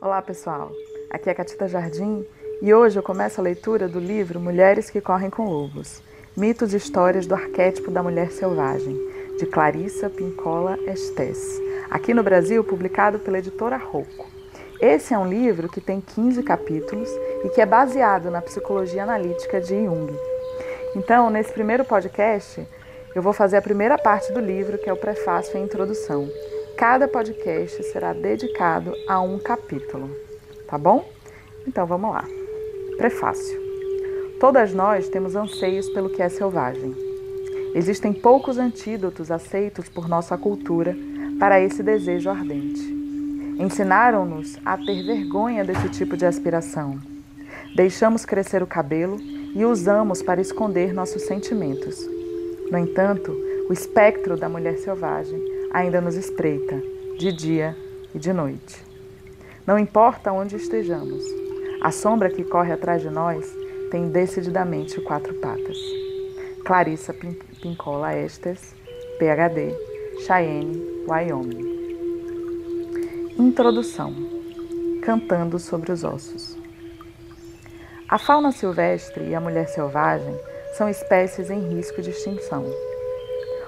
Olá pessoal, aqui é Catita Jardim e hoje eu começo a leitura do livro Mulheres que Correm com Lobos Mitos e Histórias do Arquétipo da Mulher Selvagem, de Clarissa Pincola Estes, aqui no Brasil publicado pela editora Rocco. Esse é um livro que tem 15 capítulos e que é baseado na psicologia analítica de Jung. Então, nesse primeiro podcast, eu vou fazer a primeira parte do livro, que é o prefácio e a introdução. Cada podcast será dedicado a um capítulo, tá bom? Então vamos lá. Prefácio. Todas nós temos anseios pelo que é selvagem. Existem poucos antídotos aceitos por nossa cultura para esse desejo ardente. Ensinaram-nos a ter vergonha desse tipo de aspiração. Deixamos crescer o cabelo e usamos para esconder nossos sentimentos. No entanto, o espectro da mulher selvagem ainda nos espreita, de dia e de noite. Não importa onde estejamos, a sombra que corre atrás de nós tem decididamente quatro patas. Clarissa Pincola Estes, PhD, Cheyenne, Wyoming. Introdução Cantando sobre os ossos. A fauna silvestre e a mulher selvagem são espécies em risco de extinção.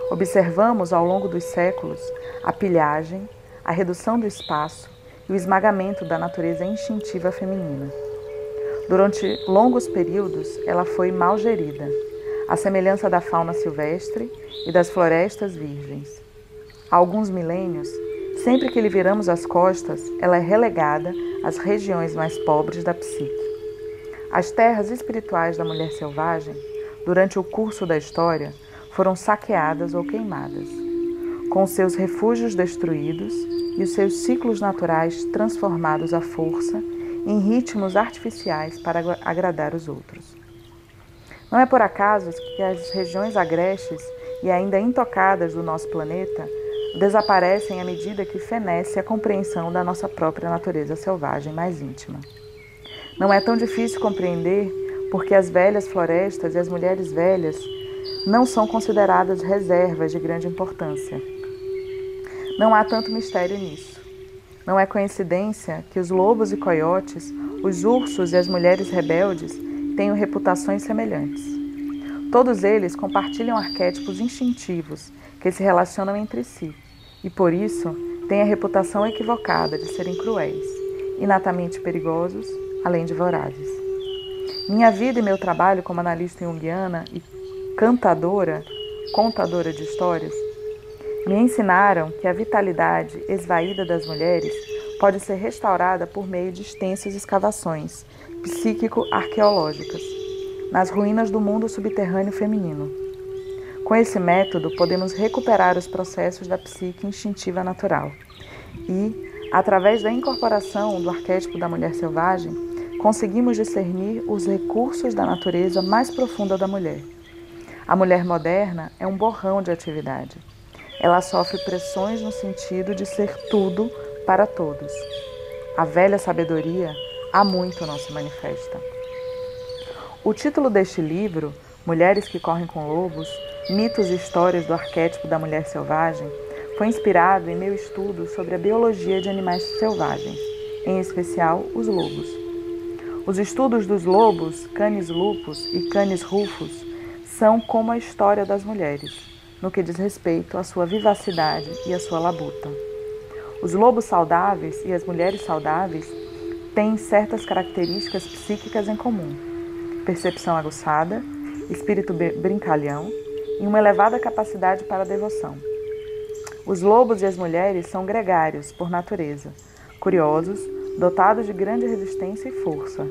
Observamos ao longo dos séculos a pilhagem, a redução do espaço e o esmagamento da natureza instintiva feminina. Durante longos períodos, ela foi mal gerida, à semelhança da fauna silvestre e das florestas virgens. Há alguns milênios, sempre que lhe viramos as costas, ela é relegada às regiões mais pobres da psique. As terras espirituais da mulher selvagem, durante o curso da história, foram saqueadas ou queimadas, com seus refúgios destruídos e os seus ciclos naturais transformados à força em ritmos artificiais para agradar os outros. Não é por acaso que as regiões agrestes e ainda intocadas do nosso planeta desaparecem à medida que fenece a compreensão da nossa própria natureza selvagem mais íntima. Não é tão difícil compreender porque as velhas florestas e as mulheres velhas não são consideradas reservas de grande importância. Não há tanto mistério nisso. Não é coincidência que os lobos e coiotes, os ursos e as mulheres rebeldes tenham reputações semelhantes. Todos eles compartilham arquétipos instintivos que se relacionam entre si e, por isso, têm a reputação equivocada de serem cruéis, inatamente perigosos, além de vorazes. Minha vida e meu trabalho como analista junguiana e cantadora, contadora de histórias, me ensinaram que a vitalidade esvaída das mulheres pode ser restaurada por meio de extensas escavações psíquico-arqueológicas nas ruínas do mundo subterrâneo feminino. Com esse método, podemos recuperar os processos da psique instintiva natural e, através da incorporação do arquétipo da mulher selvagem, conseguimos discernir os recursos da natureza mais profunda da mulher a mulher moderna é um borrão de atividade. Ela sofre pressões no sentido de ser tudo para todos. A velha sabedoria há muito não se manifesta. O título deste livro, Mulheres que Correm com Lobos, Mitos e Histórias do Arquétipo da Mulher Selvagem, foi inspirado em meu estudo sobre a biologia de animais selvagens, em especial os lobos. Os estudos dos lobos, Canis lupus e Canis rufus, são como a história das mulheres, no que diz respeito à sua vivacidade e à sua labuta. Os lobos saudáveis e as mulheres saudáveis têm certas características psíquicas em comum: percepção aguçada, espírito brincalhão e uma elevada capacidade para a devoção. Os lobos e as mulheres são gregários por natureza, curiosos, dotados de grande resistência e força.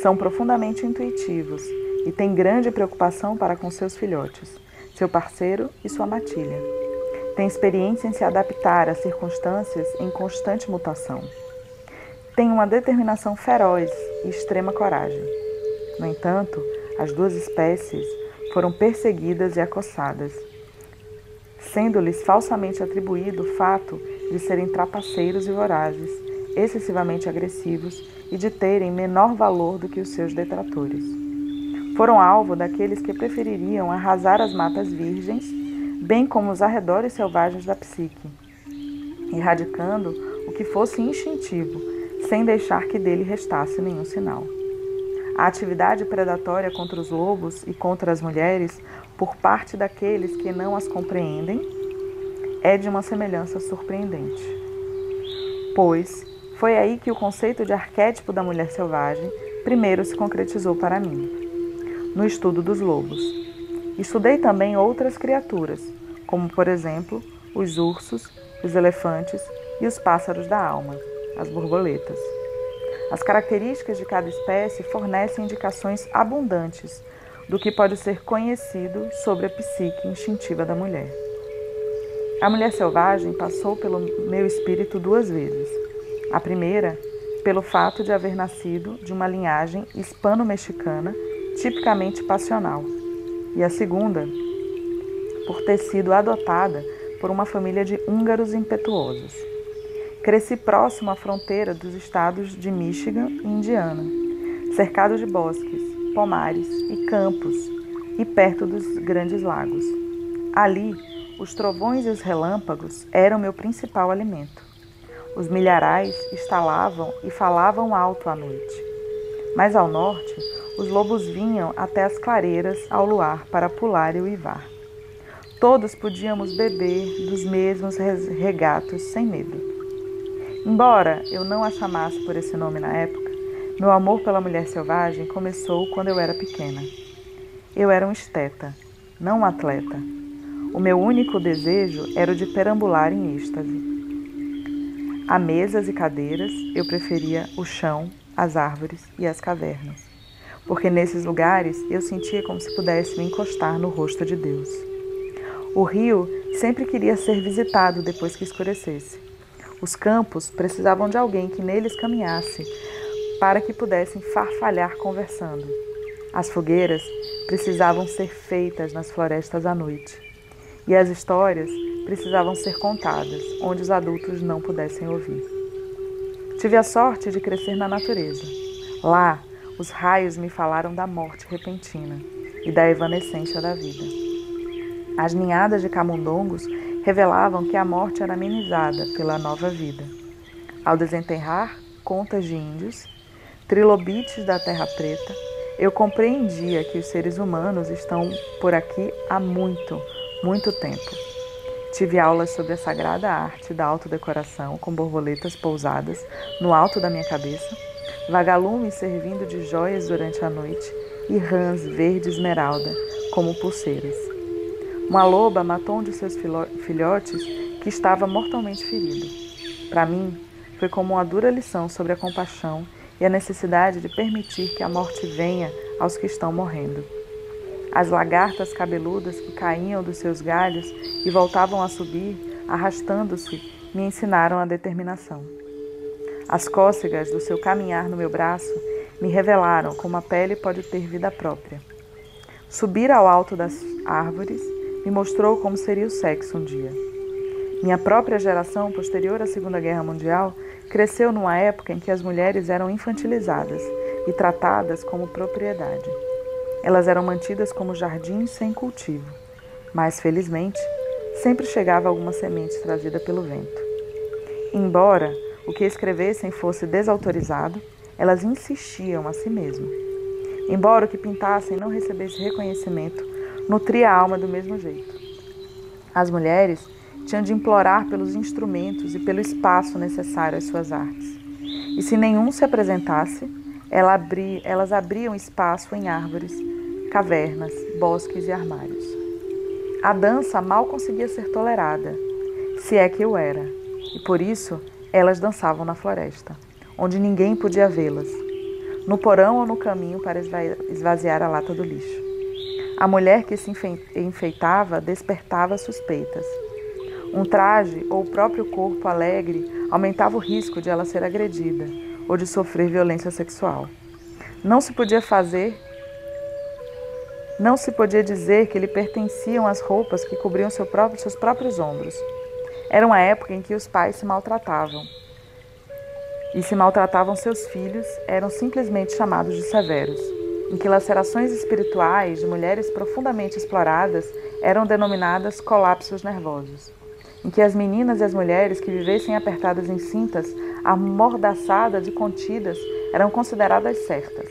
São profundamente intuitivos e tem grande preocupação para com seus filhotes, seu parceiro e sua matilha. Tem experiência em se adaptar às circunstâncias em constante mutação. Tem uma determinação feroz e extrema coragem. No entanto, as duas espécies foram perseguidas e acossadas, sendo-lhes falsamente atribuído o fato de serem trapaceiros e vorazes, excessivamente agressivos e de terem menor valor do que os seus detratores foram alvo daqueles que prefeririam arrasar as matas virgens, bem como os arredores selvagens da psique, erradicando o que fosse instintivo, sem deixar que dele restasse nenhum sinal. A atividade predatória contra os lobos e contra as mulheres, por parte daqueles que não as compreendem, é de uma semelhança surpreendente. Pois foi aí que o conceito de arquétipo da mulher selvagem primeiro se concretizou para mim, no estudo dos lobos. Estudei também outras criaturas, como por exemplo os ursos, os elefantes e os pássaros da alma, as borboletas. As características de cada espécie fornecem indicações abundantes do que pode ser conhecido sobre a psique instintiva da mulher. A mulher selvagem passou pelo meu espírito duas vezes. A primeira, pelo fato de haver nascido de uma linhagem hispano-mexicana tipicamente passional, e a segunda, por ter sido adotada por uma família de húngaros impetuosos. Cresci próximo à fronteira dos estados de Michigan e Indiana, cercado de bosques, pomares e campos e perto dos grandes lagos. Ali, os trovões e os relâmpagos eram meu principal alimento. Os milharais estalavam e falavam alto à noite. Mais ao norte, os lobos vinham até as clareiras ao luar para pular e uivar. Todos podíamos beber dos mesmos regatos sem medo. Embora eu não a chamasse por esse nome na época, meu amor pela mulher selvagem começou quando eu era pequena. Eu era um esteta, não um atleta. O meu único desejo era o de perambular em êxtase. A mesas e cadeiras, eu preferia o chão, as árvores e as cavernas, porque nesses lugares eu sentia como se pudesse me encostar no rosto de Deus. O rio sempre queria ser visitado depois que escurecesse. Os campos precisavam de alguém que neles caminhasse para que pudessem farfalhar conversando. As fogueiras precisavam ser feitas nas florestas à noite. E as histórias precisavam ser contadas onde os adultos não pudessem ouvir. Tive a sorte de crescer na natureza. Lá, os raios me falaram da morte repentina e da evanescência da vida. As ninhadas de camundongos revelavam que a morte era amenizada pela nova vida. Ao desenterrar contas de índios, trilobites da terra preta, eu compreendia que os seres humanos estão por aqui há muito, muito tempo. Tive aulas sobre a sagrada arte da autodecoração com borboletas pousadas no alto da minha cabeça, vagalumes servindo de joias durante a noite e rãs verde esmeralda como pulseiras. Uma loba matou um de seus filhotes que estava mortalmente ferido. Para mim, foi como uma dura lição sobre a compaixão e a necessidade de permitir que a morte venha aos que estão morrendo. As lagartas cabeludas que caíam dos seus galhos e voltavam a subir, arrastando-se, me ensinaram a determinação. As cócegas do seu caminhar no meu braço me revelaram como a pele pode ter vida própria. Subir ao alto das árvores me mostrou como seria o sexo um dia. Minha própria geração, posterior à Segunda Guerra Mundial, cresceu numa época em que as mulheres eram infantilizadas e tratadas como propriedade. Elas eram mantidas como jardins sem cultivo, mas felizmente sempre chegava alguma semente trazida pelo vento. Embora o que escrevessem fosse desautorizado, elas insistiam a si mesmas. Embora o que pintassem não recebesse reconhecimento, nutria a alma do mesmo jeito. As mulheres tinham de implorar pelos instrumentos e pelo espaço necessário às suas artes. E se nenhum se apresentasse, elas abriam espaço em árvores, cavernas, bosques e armários. A dança mal conseguia ser tolerada, se é que eu era, e por isso elas dançavam na floresta, onde ninguém podia vê-las, no porão ou no caminho para esvaziar a lata do lixo. A mulher que se enfeitava despertava suspeitas. Um traje ou o próprio corpo alegre aumentava o risco de ela ser agredida ou de sofrer violência sexual. Não se podia fazer, não se podia dizer que lhe pertenciam as roupas que cobriam seu próprio, seus próprios ombros. Era uma época em que os pais se maltratavam. E se maltratavam seus filhos, eram simplesmente chamados de severos em que lacerações espirituais de mulheres profundamente exploradas eram denominadas colapsos nervosos, em que as meninas e as mulheres que vivessem apertadas em cintas amordaçadas e contidas eram consideradas certas,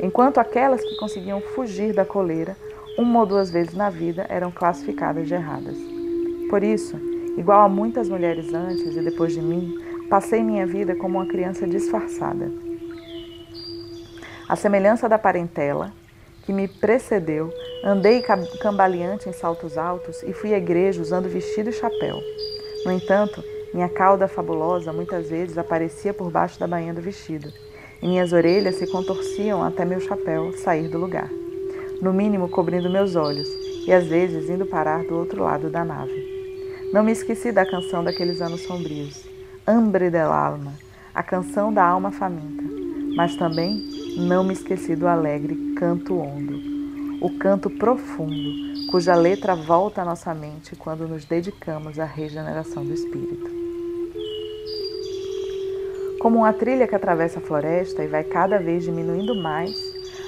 enquanto aquelas que conseguiam fugir da coleira uma ou duas vezes na vida eram classificadas de erradas. Por isso, igual a muitas mulheres antes e depois de mim, passei minha vida como uma criança disfarçada. A semelhança da parentela, que me precedeu, andei cambaleante em saltos altos e fui à igreja usando vestido e chapéu. No entanto, minha cauda fabulosa muitas vezes aparecia por baixo da bainha do vestido, e minhas orelhas se contorciam até meu chapéu sair do lugar, no mínimo cobrindo meus olhos, e às vezes indo parar do outro lado da nave. Não me esqueci da canção daqueles anos sombrios, Hambre del alma, a canção da alma faminta, mas também não me esqueci do alegre canto ondo, o canto profundo, cuja letra volta à nossa mente quando nos dedicamos à regeneração do espírito. Como uma trilha que atravessa a floresta e vai cada vez diminuindo mais,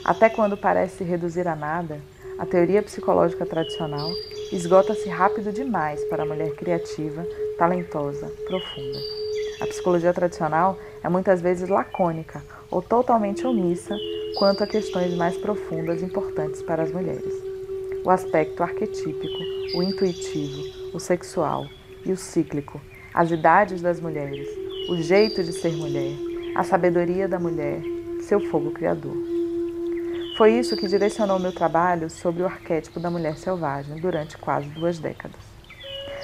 até quando parece reduzir a nada, a teoria psicológica tradicional esgota-se rápido demais para a mulher criativa, talentosa, profunda. A psicologia tradicional é muitas vezes lacônica ou totalmente omissa quanto a questões mais profundas importantes para as mulheres. O aspecto arquetípico, o intuitivo, o sexual e o cíclico, as idades das mulheres, o jeito de ser mulher, a sabedoria da mulher, seu fogo criador. Foi isso que direcionou meu trabalho sobre o arquétipo da mulher selvagem durante quase duas décadas.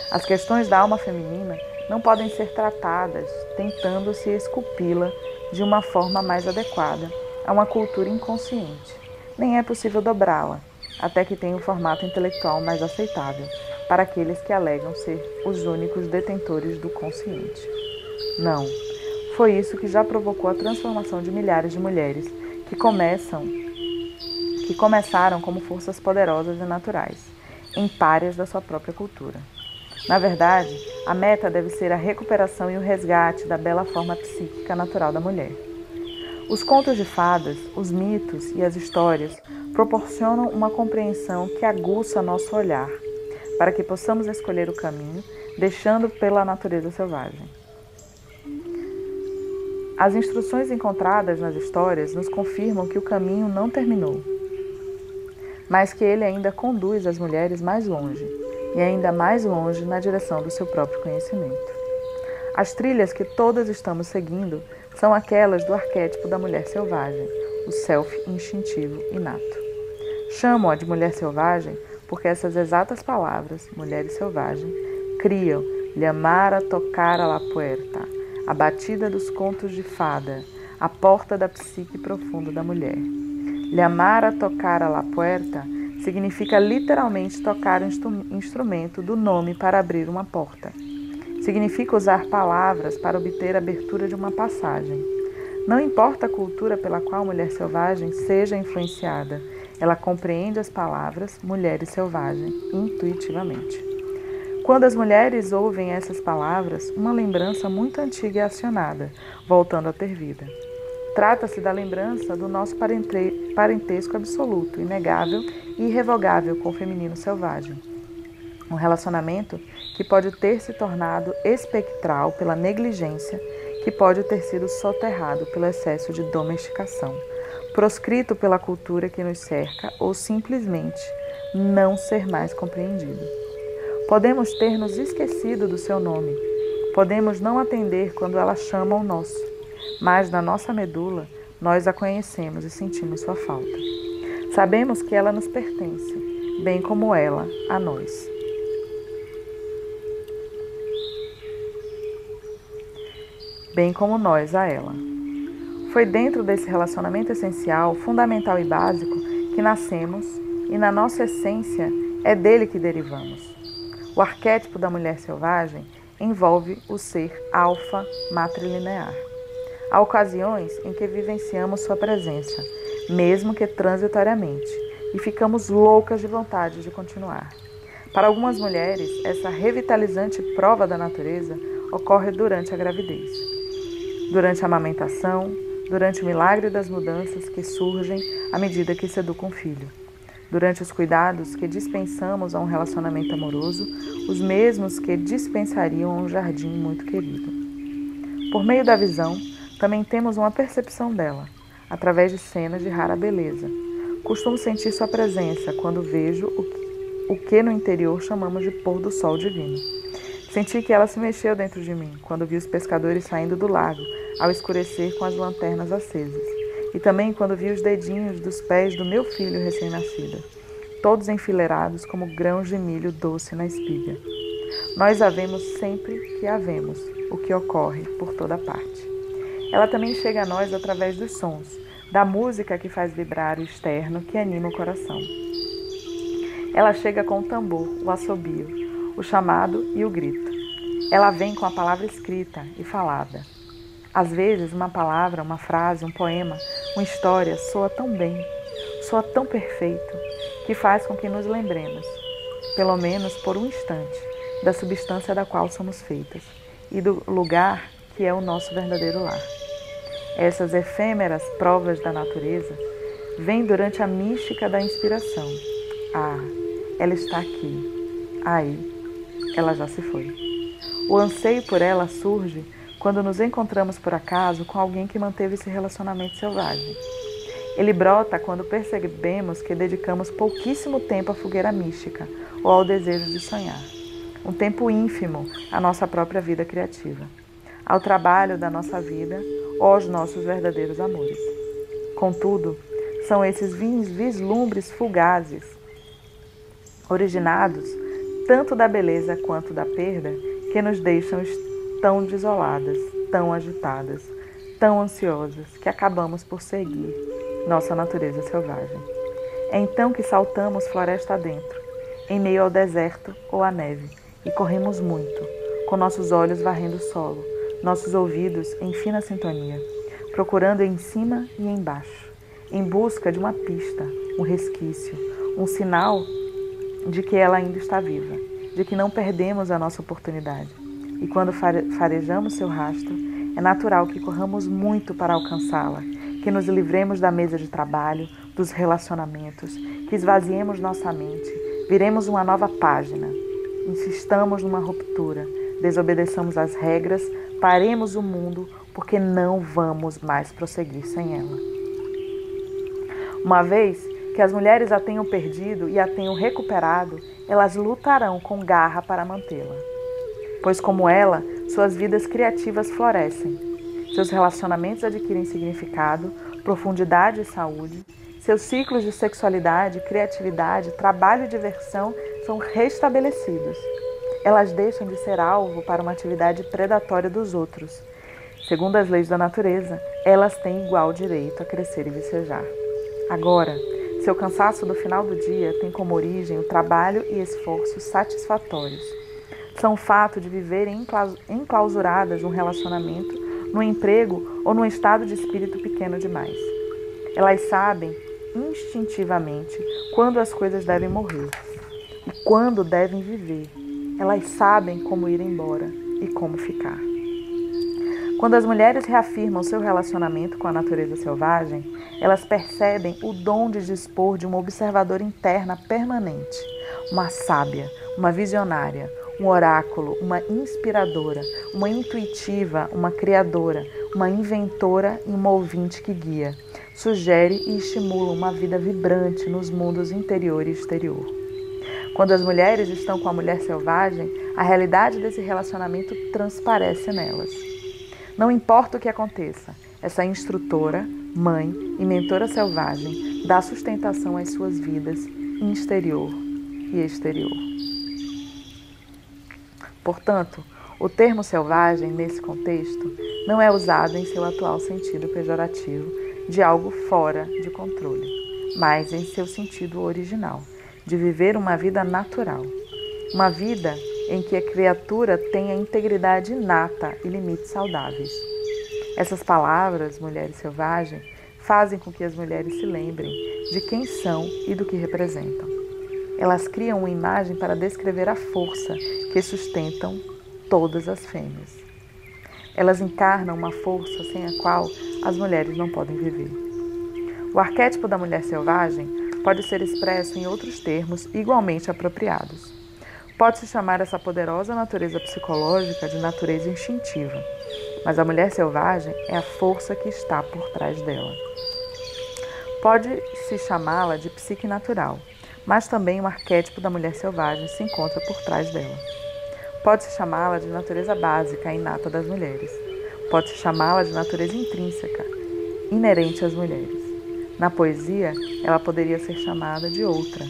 As questões da alma feminina não podem ser tratadas tentando se esculpi-la de uma forma mais adequada a uma cultura inconsciente. Nem é possível dobrá-la, até que tenha um formato intelectual mais aceitável para aqueles que alegam ser os únicos detentores do consciente. Não, foi isso que já provocou a transformação de milhares de mulheres que começam que começaram como forças poderosas e naturais, em páreas da sua própria cultura. Na verdade, a meta deve ser a recuperação e o resgate da bela forma psíquica natural da mulher. Os contos de fadas, os mitos e as histórias proporcionam uma compreensão que aguça nosso olhar, para que possamos escolher o caminho, deixando pela natureza selvagem. As instruções encontradas nas histórias nos confirmam que o caminho não terminou, mas que ele ainda conduz as mulheres mais longe e ainda mais longe na direção do seu próprio conhecimento. As trilhas que todas estamos seguindo são aquelas do arquétipo da mulher selvagem, o self instintivo inato. Chamo-a de mulher selvagem porque essas exatas palavras, mulher e selvagem, criam llamar a tocar a la puerta, a batida dos contos de fada, a porta da psique profunda da mulher. Llamar a tocar a la puerta significa literalmente tocar o instrumento do nome para abrir uma porta. Significa usar palavras para obter a abertura de uma passagem. Não importa a cultura pela qual a mulher selvagem seja influenciada, ela compreende as palavras mulher e selvagem intuitivamente. Quando as mulheres ouvem essas palavras, uma lembrança muito antiga é acionada, voltando a ter vida. Trata-se da lembrança do nosso parentesco absoluto, inegável e irrevogável com o feminino selvagem. Um relacionamento que pode ter se tornado espectral pela negligência, que pode ter sido soterrado pelo excesso de domesticação, proscrito pela cultura que nos cerca ou simplesmente não ser mais compreendido. Podemos ter nos esquecido do seu nome, podemos não atender quando ela chama o nosso mas na nossa medula nós a conhecemos e sentimos sua falta. Sabemos que ela nos pertence, bem como ela a nós. Bem como nós a ela. Foi dentro desse relacionamento essencial, fundamental e básico que nascemos e na nossa essência é dele que derivamos. O arquétipo da mulher selvagem envolve o ser alfa matrilinear. Há ocasiões em que vivenciamos Sua presença, mesmo que transitoriamente, e ficamos loucas de vontade de continuar. Para algumas mulheres, essa revitalizante prova da natureza ocorre durante a gravidez, durante a amamentação, durante o milagre das mudanças que surgem à medida que se educa um filho, durante os cuidados que dispensamos a um relacionamento amoroso, os mesmos que dispensariam a um jardim muito querido. Por meio da visão, também temos uma percepção dela, através de cenas de rara beleza. Costumo sentir sua presença quando vejo o que, o que no interior chamamos de pôr do sol divino. Senti que ela se mexeu dentro de mim quando vi os pescadores saindo do lago ao escurecer com as lanternas acesas, e também quando vi os dedinhos dos pés do meu filho recém-nascido, todos enfileirados como grãos de milho doce na espiga. Nós a vemos sempre que a vemos, o que ocorre por toda parte. Ela também chega a nós através dos sons, da música que faz vibrar o externo que anima o coração. Ela chega com o tambor, o assobio, o chamado e o grito. Ela vem com a palavra escrita e falada. Às vezes, uma palavra, uma frase, um poema, uma história soa tão bem, soa tão perfeito, que faz com que nos lembremos, pelo menos por um instante, da substância da qual somos feitas e do lugar que é o nosso verdadeiro lar. Essas efêmeras provas da natureza vêm durante a mística da inspiração. Ah, ela está aqui. Aí, ela já se foi. O anseio por ela surge quando nos encontramos por acaso com alguém que manteve esse relacionamento selvagem. Ele brota quando percebemos que dedicamos pouquíssimo tempo à fogueira mística ou ao desejo de sonhar, um tempo ínfimo à nossa própria vida criativa, ao trabalho da nossa vida ou aos nossos verdadeiros amores. Contudo, são esses vislumbres fugazes, originados tanto da beleza quanto da perda, que nos deixam tão desoladas, tão agitadas, tão ansiosas, que acabamos por seguir nossa natureza selvagem. É então que saltamos floresta adentro, em meio ao deserto ou à neve, e corremos muito, com nossos olhos varrendo o solo, nossos ouvidos em fina sintonia, procurando em cima e embaixo, em busca de uma pista, um resquício, um sinal de que ela ainda está viva, de que não perdemos a nossa oportunidade. E quando farejamos seu rastro, é natural que corramos muito para alcançá-la, que nos livremos da mesa de trabalho, dos relacionamentos, que esvaziemos nossa mente, viremos uma nova página, insistamos numa ruptura, desobedeçamos as regras, paremos o mundo porque não vamos mais prosseguir sem ela. Uma vez que as mulheres a tenham perdido e a tenham recuperado, elas lutarão com garra para mantê-la. Pois, como ela, suas vidas criativas florescem, seus relacionamentos adquirem significado, profundidade e saúde, seus ciclos de sexualidade, criatividade, trabalho e diversão são restabelecidos elas deixam de ser alvo para uma atividade predatória dos outros. Segundo as leis da natureza, elas têm igual direito a crescer e vicejar. Agora, seu cansaço do final do dia tem como origem o trabalho e esforços satisfatórios. São o fato de viverem enclausuradas num relacionamento, no emprego ou num estado de espírito pequeno demais. Elas sabem instintivamente quando as coisas devem morrer e quando devem viver elas sabem como ir embora e como ficar. Quando as mulheres reafirmam seu relacionamento com a natureza selvagem, elas percebem o dom de dispor de uma observadora interna permanente, uma sábia, uma visionária, um oráculo, uma inspiradora, uma intuitiva, uma criadora, uma inventora e uma ouvinte que guia, sugere e estimula uma vida vibrante nos mundos interior e exterior. Quando as mulheres estão com a mulher selvagem, a realidade desse relacionamento transparece nelas. Não importa o que aconteça, essa instrutora, mãe e mentora selvagem dá sustentação às suas vidas interior e exterior. Portanto, o termo selvagem, nesse contexto, não é usado em seu atual sentido pejorativo de algo fora de controle, mas em seu sentido original de viver uma vida natural, uma vida em que a criatura tenha integridade inata e limites saudáveis. Essas palavras, mulheres selvagens, fazem com que as mulheres se lembrem de quem são e do que representam. Elas criam uma imagem para descrever a força que sustentam todas as fêmeas. Elas encarnam uma força sem a qual as mulheres não podem viver. O arquétipo da mulher selvagem pode ser expresso em outros termos igualmente apropriados. Pode-se chamar essa poderosa natureza psicológica de natureza instintiva. mas a mulher selvagem é a força que está por trás dela. Pode-se chamá-la de psique natural, mas também o arquétipo da mulher selvagem se encontra por trás dela. Pode-se chamá-la de natureza básica, inata das mulheres. Pode-se chamá-la de natureza intrínseca, inerente às mulheres. Na poesia, ela poderia ser chamada de outra,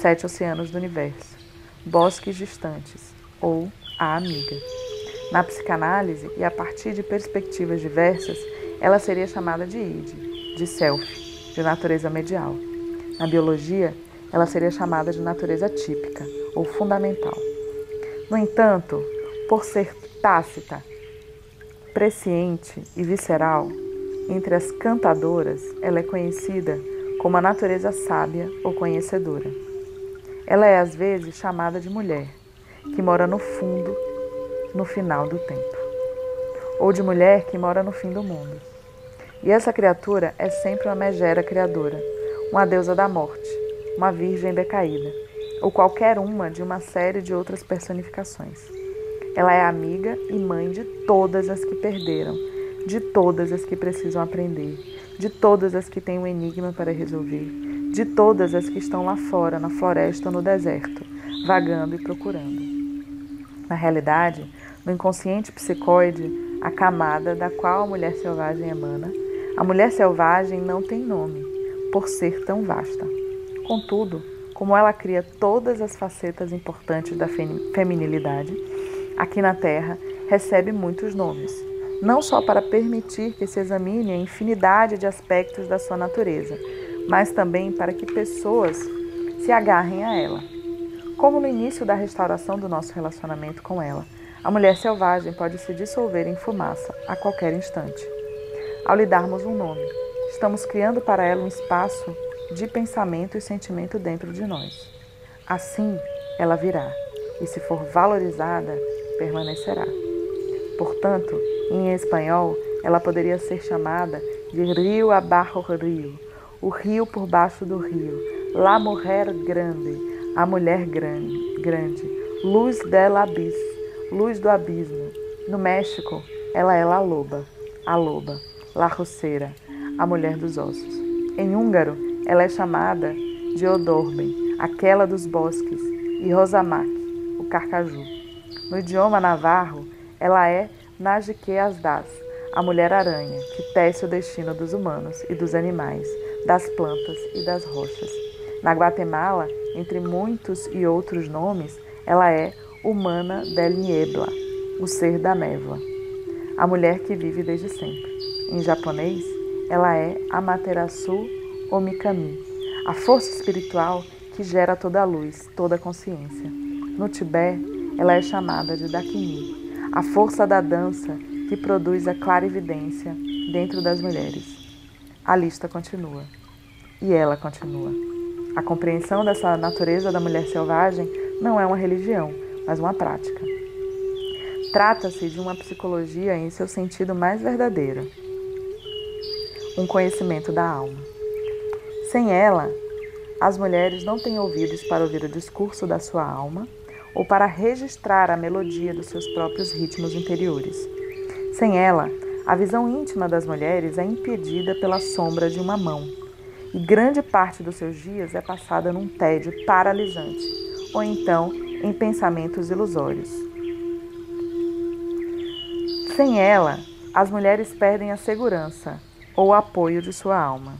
sete oceanos do universo, bosques distantes ou a amiga. Na psicanálise, e a partir de perspectivas diversas, ela seria chamada de id, de self, de natureza medial. Na biologia, ela seria chamada de natureza típica ou fundamental. No entanto, por ser tácita, presciente e visceral, entre as cantadoras, ela é conhecida como a natureza sábia ou conhecedora. Ela é às vezes chamada de mulher, que mora no fundo, no final do tempo, ou de mulher que mora no fim do mundo. E essa criatura é sempre uma megera criadora, uma deusa da morte, uma virgem decaída, ou qualquer uma de uma série de outras personificações. Ela é amiga e mãe de todas as que perderam, de todas as que precisam aprender, de todas as que têm um enigma para resolver, de todas as que estão lá fora, na floresta ou no deserto, vagando e procurando. Na realidade, no inconsciente psicoide, a camada da qual a mulher selvagem emana, a mulher selvagem não tem nome, por ser tão vasta. Contudo, como ela cria todas as facetas importantes da feminilidade, aqui na Terra recebe muitos nomes, não só para permitir que se examine a infinidade de aspectos da sua natureza, mas também para que pessoas se agarrem a ela. Como no início da restauração do nosso relacionamento com ela, a mulher selvagem pode se dissolver em fumaça a qualquer instante. Ao lhe darmos um nome, estamos criando para ela um espaço de pensamento e sentimento dentro de nós. Assim, ela virá, e se for valorizada, permanecerá. Portanto, em espanhol, ela poderia ser chamada de rio abajo rio, o rio por baixo do rio, la mujer grande, a mulher grande, grande luz del abis, luz do abismo. No México, ela é la loba, a loba. La Roceira, a mulher dos ossos. Em húngaro, ela é chamada de Odorben, aquela dos bosques, e Rosamac, o carcaju. No idioma navarro, ela é Najike Asdas, a mulher-aranha, que tece o destino dos humanos e dos animais, das plantas e das rochas. Na Guatemala, entre muitos e outros nomes, ela é Humana del Niebla, o ser da névoa, a mulher que vive desde sempre. Em japonês, ela é Amaterasu Omikami, a força espiritual que gera toda a luz, toda a consciência. No Tibete, ela é chamada de Dakini, a força da dança que produz a clarividência dentro das mulheres. A lista continua. E ela continua. A compreensão dessa natureza da mulher selvagem não é uma religião, mas uma prática. Trata-se de uma psicologia em seu sentido mais verdadeiro um conhecimento da alma. Sem ela, as mulheres não têm ouvidos para ouvir o discurso da sua alma ou para registrar a melodia dos seus próprios ritmos interiores. Sem ela, a visão íntima das mulheres é impedida pela sombra de uma mão, e grande parte dos seus dias é passada num tédio paralisante, ou então em pensamentos ilusórios. Sem ela, as mulheres perdem a segurança, ou apoio de sua alma.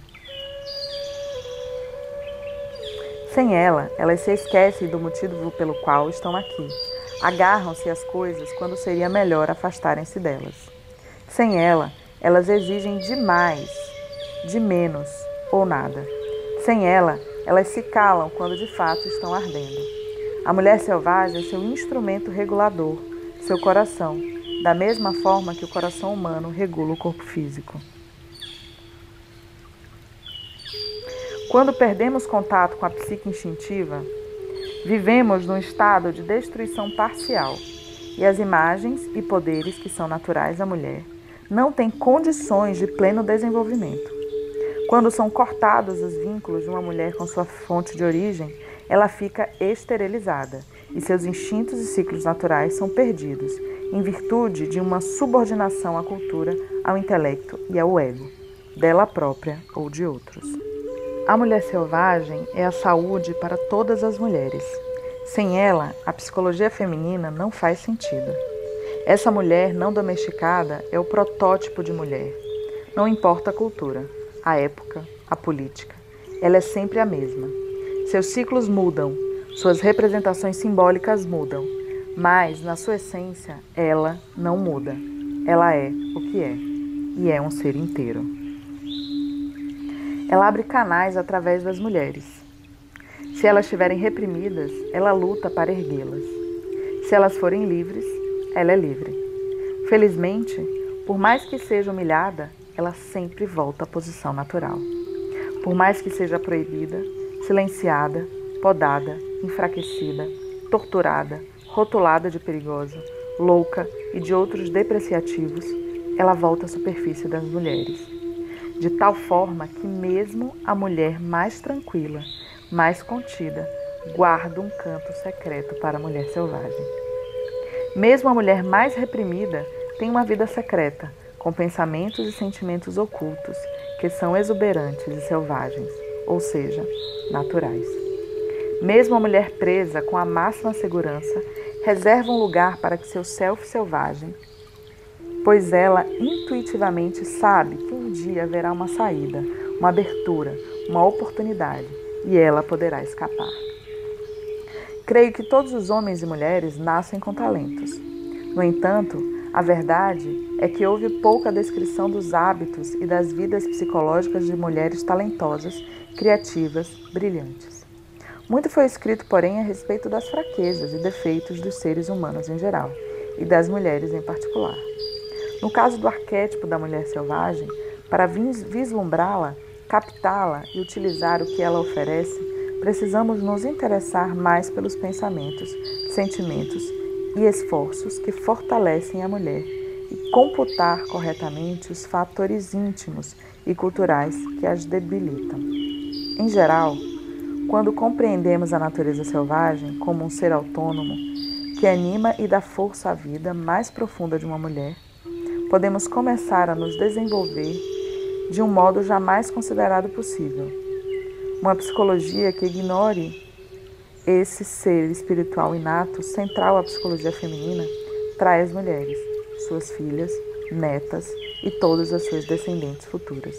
Sem ela, elas se esquecem do motivo pelo qual estão aqui. Agarram-se às coisas quando seria melhor afastarem-se delas. Sem ela, elas exigem demais, de menos ou nada. Sem ela, elas se calam quando de fato estão ardendo. A mulher selvagem é seu instrumento regulador, seu coração, da mesma forma que o coração humano regula o corpo físico. Quando perdemos contato com a psique instintiva, vivemos num estado de destruição parcial e as imagens e poderes que são naturais à mulher não têm condições de pleno desenvolvimento. Quando são cortados os vínculos de uma mulher com sua fonte de origem, ela fica esterilizada e seus instintos e ciclos naturais são perdidos em virtude de uma subordinação à cultura, ao intelecto e ao ego, dela própria ou de outros. A mulher selvagem é a saúde para todas as mulheres. Sem ela, a psicologia feminina não faz sentido. Essa mulher não domesticada é o protótipo de mulher. Não importa a cultura, a época, a política, ela é sempre a mesma. Seus ciclos mudam, suas representações simbólicas mudam, mas na sua essência ela não muda. Ela é o que é e é um ser inteiro. Ela abre canais através das mulheres. Se elas estiverem reprimidas, ela luta para erguê-las. Se elas forem livres, ela é livre. Felizmente, por mais que seja humilhada, ela sempre volta à posição natural. Por mais que seja proibida, silenciada, podada, enfraquecida, torturada, rotulada de perigosa, louca e de outros depreciativos, ela volta à superfície das mulheres de tal forma que mesmo a mulher mais tranquila, mais contida, guarda um canto secreto para a mulher selvagem. Mesmo a mulher mais reprimida tem uma vida secreta, com pensamentos e sentimentos ocultos, que são exuberantes e selvagens, ou seja, naturais. Mesmo a mulher presa com a máxima segurança, reserva um lugar para que seu self selvagem pois ela intuitivamente sabe que um dia haverá uma saída, uma abertura, uma oportunidade e ela poderá escapar. Creio que todos os homens e mulheres nascem com talentos. No entanto, a verdade é que houve pouca descrição dos hábitos e das vidas psicológicas de mulheres talentosas, criativas, brilhantes. Muito foi escrito, porém, a respeito das fraquezas e defeitos dos seres humanos em geral e das mulheres em particular. No caso do arquétipo da mulher selvagem, para vislumbrá-la, captá-la e utilizar o que ela oferece, precisamos nos interessar mais pelos pensamentos, sentimentos e esforços que fortalecem a mulher e computar corretamente os fatores íntimos e culturais que as debilitam. Em geral, quando compreendemos a natureza selvagem como um ser autônomo que anima e dá força à vida mais profunda de uma mulher, podemos começar a nos desenvolver de um modo jamais considerado possível. Uma psicologia que ignore esse ser espiritual inato, central à psicologia feminina, trai as mulheres, suas filhas, netas e todas as suas descendentes futuras.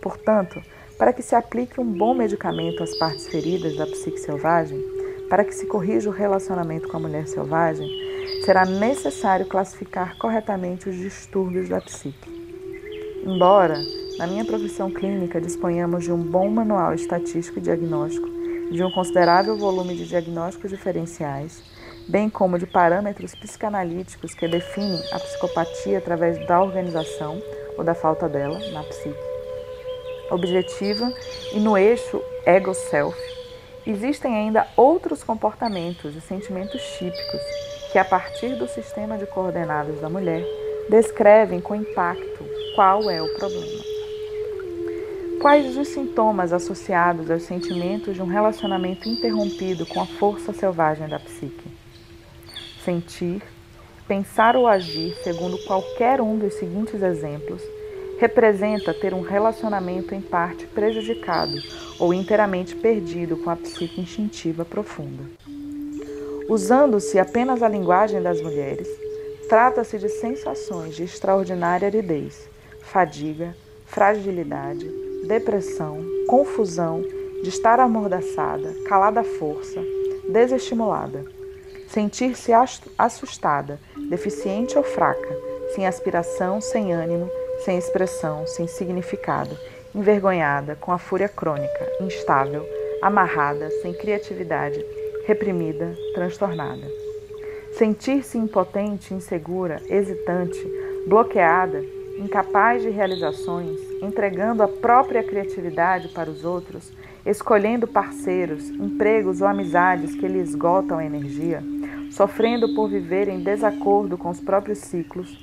Portanto, para que se aplique um bom medicamento às partes feridas da psique selvagem, para que se corrija o relacionamento com a mulher selvagem, será necessário classificar corretamente os distúrbios da psique. Embora, na minha profissão clínica, disponhamos de um bom manual estatístico e diagnóstico, de um considerável volume de diagnósticos diferenciais, bem como de parâmetros psicanalíticos que definem a psicopatia através da organização ou da falta dela na psique. Objetiva e no eixo ego-self, existem ainda outros comportamentos e sentimentos típicos que, a partir do sistema de coordenadas da mulher, descrevem com impacto qual é o problema. Quais os sintomas associados aos sentimentos de um relacionamento interrompido com a força selvagem da psique? Sentir, pensar ou agir segundo qualquer um dos seguintes exemplos representa ter um relacionamento em parte prejudicado ou inteiramente perdido com a psique instintiva profunda. Usando-se apenas a linguagem das mulheres, trata-se de sensações de extraordinária aridez, fadiga, fragilidade, depressão, confusão, de estar amordaçada, calada à força, desestimulada, sentir-se assustada, deficiente ou fraca, sem aspiração, sem ânimo, sem expressão, sem significado, envergonhada, com a fúria crônica, instável, amarrada, sem criatividade, reprimida, transtornada. Sentir-se impotente, insegura, hesitante, bloqueada, incapaz de realizações, entregando a própria criatividade para os outros, escolhendo parceiros, empregos ou amizades que lhe esgotam a energia, sofrendo por viver em desacordo com os próprios ciclos,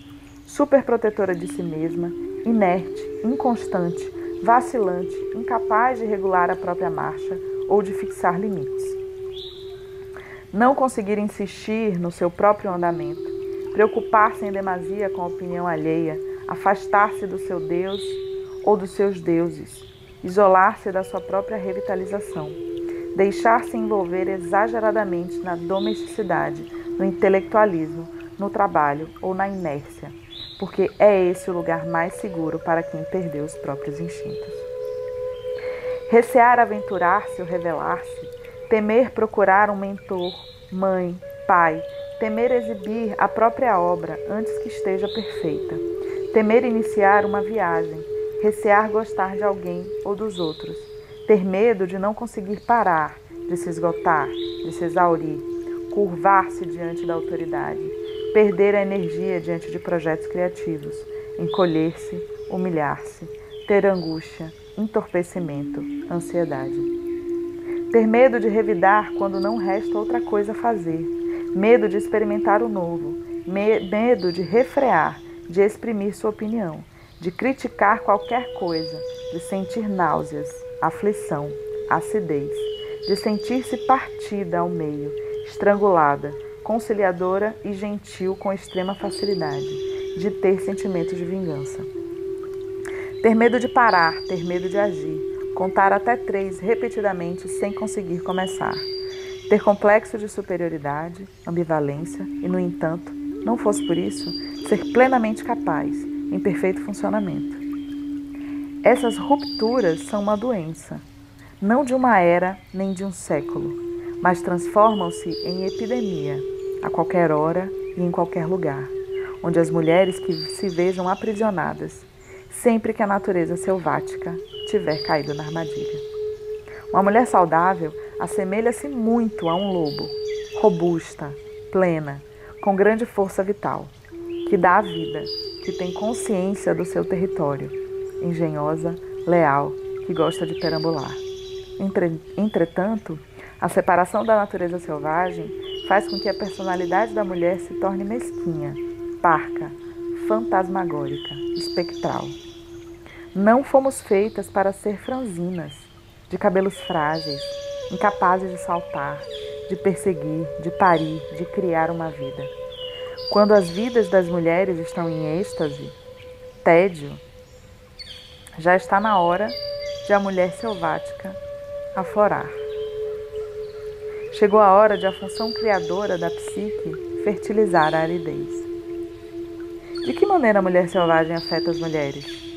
superprotetora de si mesma, inerte, inconstante, vacilante, incapaz de regular a própria marcha ou de fixar limites não conseguir insistir no seu próprio andamento, preocupar-se em demasia com a opinião alheia, afastar-se do seu Deus ou dos seus deuses, isolar-se da sua própria revitalização, deixar-se envolver exageradamente na domesticidade, no intelectualismo, no trabalho ou na inércia, porque é esse o lugar mais seguro para quem perdeu os próprios instintos. Recear aventurar-se ou revelar-se, temer procurar um mentor, mãe, pai, temer exibir a própria obra antes que esteja perfeita, temer iniciar uma viagem, recear gostar de alguém ou dos outros, ter medo de não conseguir parar, de se esgotar, de se exaurir, curvar-se diante da autoridade, perder a energia diante de projetos criativos, encolher-se, humilhar-se, ter angústia, entorpecimento, ansiedade. Ter medo de revidar quando não resta outra coisa a fazer, medo de experimentar o novo, medo de refrear, de exprimir sua opinião, de criticar qualquer coisa, de sentir náuseas, aflição, acidez, de sentir-se partida ao meio, estrangulada, conciliadora e gentil com extrema facilidade, de ter sentimentos de vingança. Ter medo de parar, ter medo de agir, contar até três repetidamente sem conseguir começar. Ter complexo de superioridade, ambivalência e, no entanto, não fosse por isso, ser plenamente capaz, em perfeito funcionamento. Essas rupturas são uma doença, não de uma era nem de um século, mas transformam-se em epidemia a qualquer hora e em qualquer lugar, onde as mulheres que se vejam aprisionadas, sempre que a natureza selvática tiver caído na armadilha. Uma mulher saudável assemelha-se muito a um lobo, robusta, plena, com grande força vital, que dá a vida, que tem consciência do seu território, engenhosa, leal, que gosta de perambular. Entretanto, a separação da natureza selvagem faz com que a personalidade da mulher se torne mesquinha, parca, fantasmagórica, espectral. Não fomos feitas para ser franzinas, de cabelos frágeis, incapazes de saltar, de perseguir, de parir, de criar uma vida. Quando as vidas das mulheres estão em êxtase, tédio, já está na hora de a mulher selvática aflorar. Chegou a hora de a função criadora da psique fertilizar a aridez. De que maneira a mulher selvagem afeta as mulheres?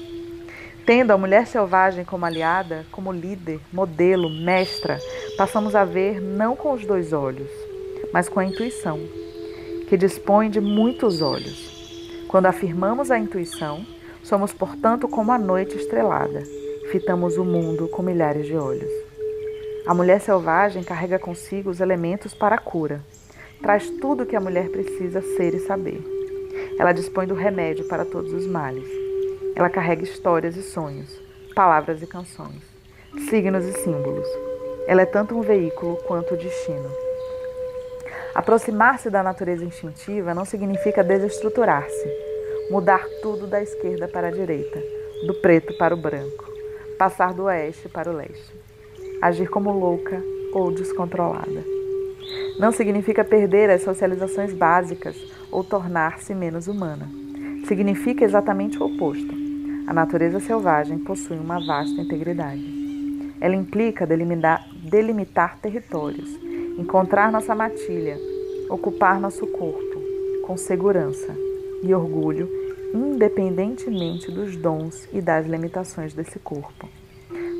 Tendo a mulher selvagem como aliada, como líder, modelo, mestra, passamos a ver não com os dois olhos, mas com a intuição, que dispõe de muitos olhos. Quando afirmamos a intuição, somos, portanto, como a noite estrelada, fitamos o mundo com milhares de olhos. A mulher selvagem carrega consigo os elementos para a cura. Traz tudo o que a mulher precisa ser e saber. Ela dispõe do remédio para todos os males. Ela carrega histórias e sonhos, palavras e canções, signos e símbolos. Ela é tanto um veículo quanto o destino. Aproximar-se da natureza instintiva não significa desestruturar-se, mudar tudo da esquerda para a direita, do preto para o branco, passar do oeste para o leste agir como louca ou descontrolada. Não significa perder as socializações básicas ou tornar-se menos humana. Significa exatamente o oposto. A natureza selvagem possui uma vasta integridade. Ela implica delimitar, delimitar territórios, encontrar nossa matilha, ocupar nosso corpo com segurança e orgulho, independentemente dos dons e das limitações desse corpo.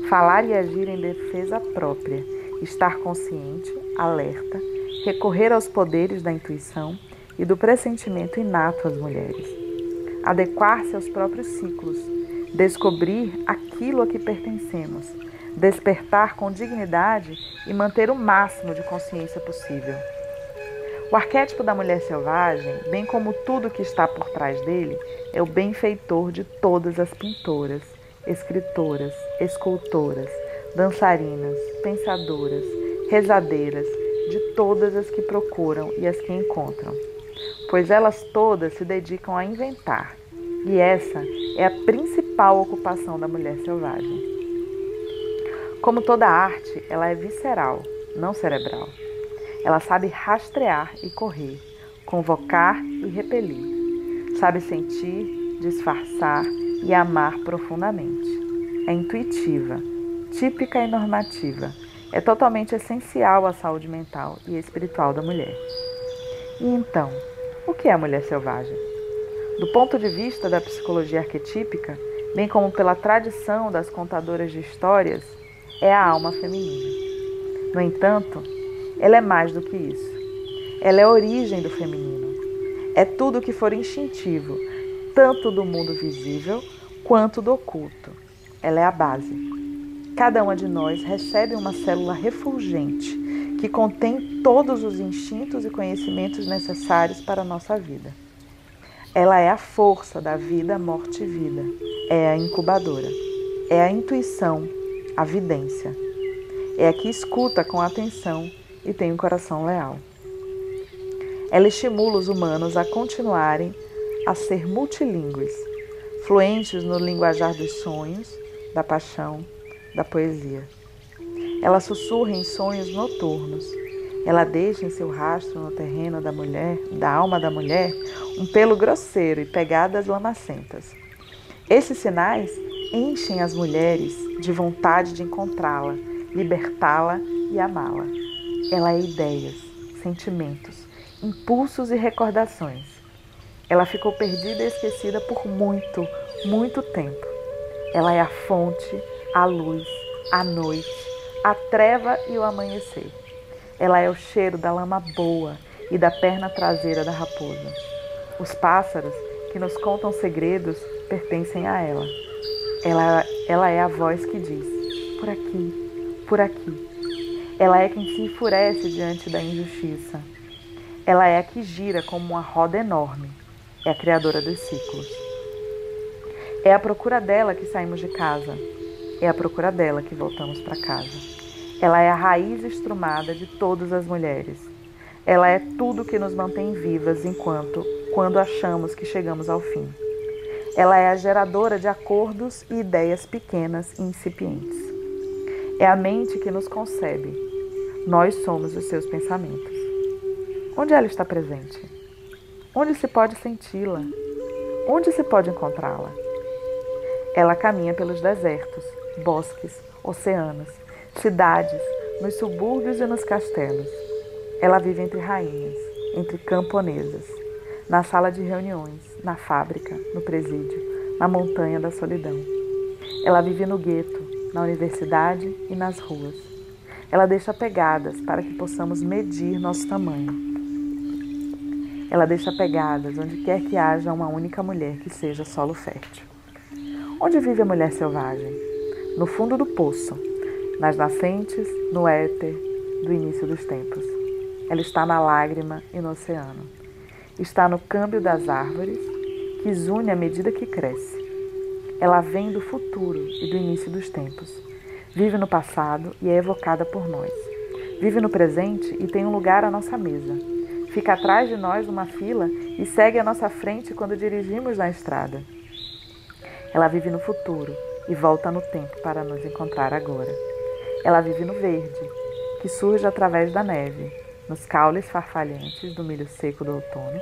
Falar e agir em defesa própria, estar consciente, alerta, recorrer aos poderes da intuição e do pressentimento inato às mulheres. Adequar-se aos próprios ciclos, descobrir aquilo a que pertencemos, despertar com dignidade e manter o máximo de consciência possível. O arquétipo da mulher selvagem, bem como tudo que está por trás dele, é o benfeitor de todas as pintoras, escritoras, escultoras, dançarinas, pensadoras, rezadeiras, de todas as que procuram e as que encontram, pois elas todas se dedicam a inventar, e essa é a principal ocupação da mulher selvagem. Como toda arte, ela é visceral, não cerebral. Ela sabe rastrear e correr, convocar e repelir. Sabe sentir, disfarçar e amar profundamente. É intuitiva, típica e normativa. É totalmente essencial à saúde mental e espiritual da mulher. E então, o que é a mulher selvagem? Do ponto de vista da psicologia arquetípica, bem como pela tradição das contadoras de histórias, é a alma feminina. No entanto, ela é mais do que isso. Ela é a origem do feminino. É tudo o que for instintivo, tanto do mundo visível quanto do oculto. Ela é a base. Cada uma de nós recebe uma célula refulgente que contém todos os instintos e conhecimentos necessários para a nossa vida. Ela é a força da vida, morte e vida. É a incubadora. É a intuição, a vidência. É a que escuta com atenção e tem um coração leal. Ela estimula os humanos a continuarem a ser multilingües, fluentes no linguajar dos sonhos, da paixão, da poesia. Ela sussurra em sonhos noturnos. Ela deixa em seu rastro no terreno da mulher, da alma da mulher, um pelo grosseiro e pegadas lamacentas. Esses sinais enchem as mulheres de vontade de encontrá-la, libertá-la e amá-la. Ela é ideias, sentimentos, impulsos e recordações. Ela ficou perdida e esquecida por muito, muito tempo. Ela é a fonte, a luz, a noite, a treva e o amanhecer. Ela é o cheiro da lama boa e da perna traseira da raposa. Os pássaros que nos contam segredos pertencem a ela. Ela, ela é a voz que diz: por aqui, por aqui. Ela é quem se enfurece diante da injustiça. Ela é a que gira como uma roda enorme. É a criadora dos ciclos. É a procura dela que saímos de casa. É a procura dela que voltamos para casa. Ela é a raiz estrumada de todas as mulheres. Ela é tudo que nos mantém vivas enquanto quando achamos que chegamos ao fim. Ela é a geradora de acordos e ideias pequenas e incipientes. É a mente que nos concebe. Nós somos os seus pensamentos. Onde ela está presente? Onde se pode senti-la? Onde se pode encontrá-la? Ela caminha pelos desertos, bosques, oceanos, cidades, nos subúrbios e nos castelos. Ela vive entre rainhas, entre camponesas, na sala de reuniões, na fábrica, no presídio, na montanha da solidão. Ela vive no gueto, na universidade e nas ruas. Ela deixa pegadas para que possamos medir nosso tamanho. Ela deixa pegadas onde quer que haja uma única mulher que seja solo fértil. Onde vive a mulher selvagem? No fundo do poço, nas nascentes, no éter do início dos tempos. Ela está na lágrima e no oceano está no câmbio das árvores, que zune à medida que cresce. Ela vem do futuro e do início dos tempos. Vive no passado e é evocada por nós. Vive no presente e tem um lugar à nossa mesa. Fica atrás de nós numa fila e segue à nossa frente quando dirigimos na estrada. Ela vive no futuro e volta no tempo para nos encontrar agora. Ela vive no verde, que surge através da neve, nos caules farfalhantes do milho seco do outono,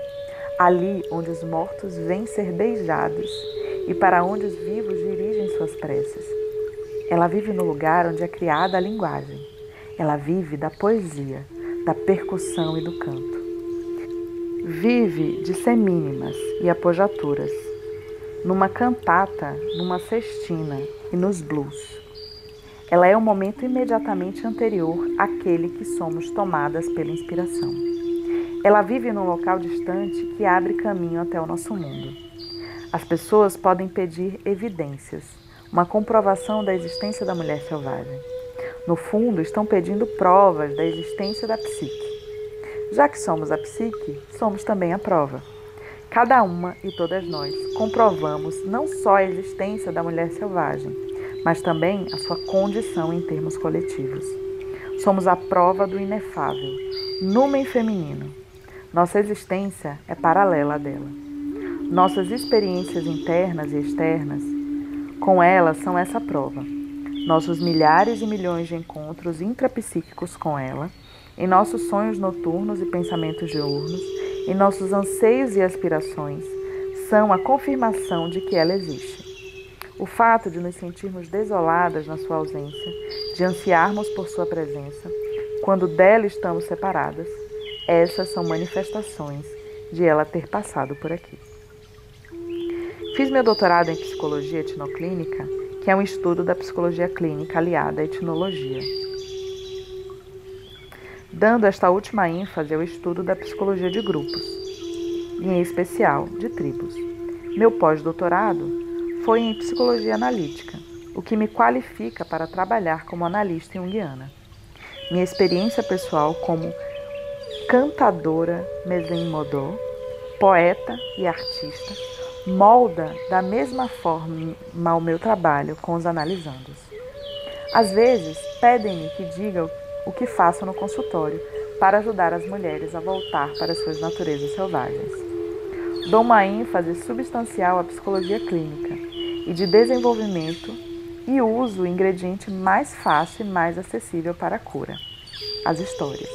ali onde os mortos vêm ser beijados e para onde os vivos dirigem suas preces. Ela vive no lugar onde é criada a linguagem. Ela vive da poesia, da percussão e do canto. Vive de semínimas e apojaturas, numa cantata, numa cestina e nos blues. Ela é o momento imediatamente anterior àquele que somos tomadas pela inspiração. Ela vive num local distante que abre caminho até o nosso mundo. As pessoas podem pedir evidências, uma comprovação da existência da mulher selvagem. No fundo, estão pedindo provas da existência da psique. Já que somos a psique, somos também a prova. Cada uma e todas nós comprovamos não só a existência da mulher selvagem, mas também a sua condição em termos coletivos. Somos a prova do inefável, numen feminino. Nossa existência é paralela dela. Nossas experiências internas e externas com ela são essa prova. Nossos milhares e milhões de encontros intrapsíquicos com ela, em nossos sonhos noturnos e pensamentos diurnos, em nossos anseios e aspirações, são a confirmação de que ela existe. O fato de nos sentirmos desoladas na sua ausência, de ansiarmos por sua presença, quando dela estamos separadas, essas são manifestações de ela ter passado por aqui. Fiz meu doutorado em psicologia etnoclínica, que é um estudo da psicologia clínica aliada à etnologia. Dando esta última ênfase ao estudo da psicologia de grupos, e em especial de tribos. Meu pós-doutorado foi em psicologia analítica, o que me qualifica para trabalhar como analista junguiana. Minha experiência pessoal como cantadora Mesenmodô, poeta e artista, molda da mesma forma o meu trabalho com os analisandos. Às vezes, pedem-me que diga o que faço no consultório para ajudar as mulheres a voltar para suas naturezas selvagens. Dou uma ênfase substancial à psicologia clínica, e de desenvolvimento e uso o ingrediente mais fácil e mais acessível para a cura: as histórias.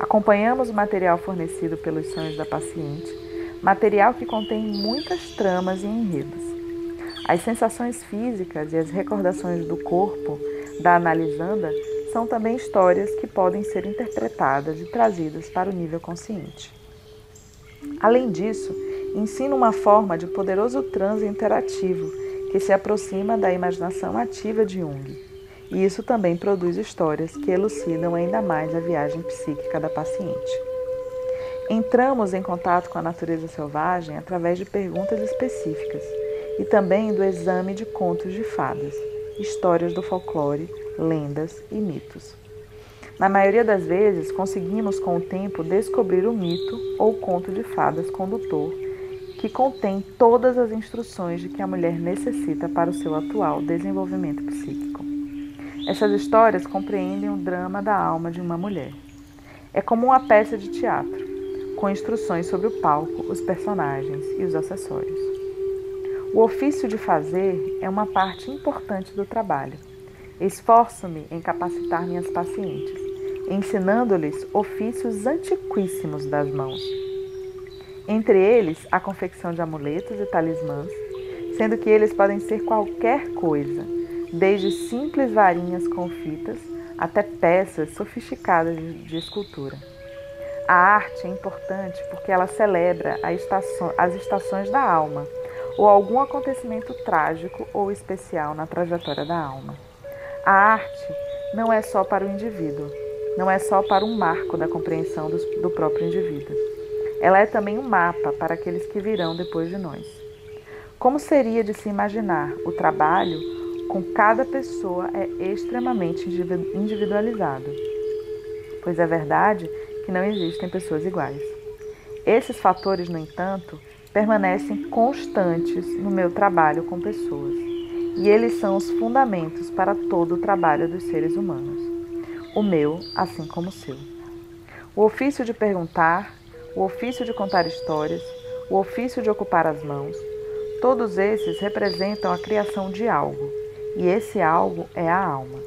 Acompanhamos o material fornecido pelos sonhos da paciente, material que contém muitas tramas e enredos. As sensações físicas e as recordações do corpo da analisanda são também histórias que podem ser interpretadas e trazidas para o nível consciente. Além disso, ensina uma forma de poderoso transe interativo que se aproxima da imaginação ativa de Jung. E isso também produz histórias que elucidam ainda mais a viagem psíquica da paciente. Entramos em contato com a natureza selvagem através de perguntas específicas e também do exame de contos de fadas, histórias do folclore, lendas e mitos. Na maioria das vezes, conseguimos com o tempo descobrir o mito ou conto de fadas condutor que contém todas as instruções de que a mulher necessita para o seu atual desenvolvimento psíquico. Essas histórias compreendem o drama da alma de uma mulher. É como uma peça de teatro, com instruções sobre o palco, os personagens e os acessórios. O ofício de fazer é uma parte importante do trabalho. Esforço-me em capacitar minhas pacientes, ensinando-lhes ofícios antiquíssimos das mãos entre eles a confecção de amuletos e talismãs, sendo que eles podem ser qualquer coisa, desde simples varinhas com fitas até peças sofisticadas de escultura. A arte é importante porque ela celebra as estações da alma ou algum acontecimento trágico ou especial na trajetória da alma. A arte não é só para o indivíduo, não é só para um marco da compreensão do próprio indivíduo ela é também um mapa para aqueles que virão depois de nós. Como seria de se imaginar o trabalho com cada pessoa é extremamente individualizado, pois é verdade que não existem pessoas iguais. Esses fatores, no entanto, permanecem constantes no meu trabalho com pessoas, e eles são os fundamentos para todo o trabalho dos seres humanos, o meu, assim como o seu. O ofício de perguntar o ofício de contar histórias, o ofício de ocupar as mãos, todos esses representam a criação de algo, e esse algo é a alma.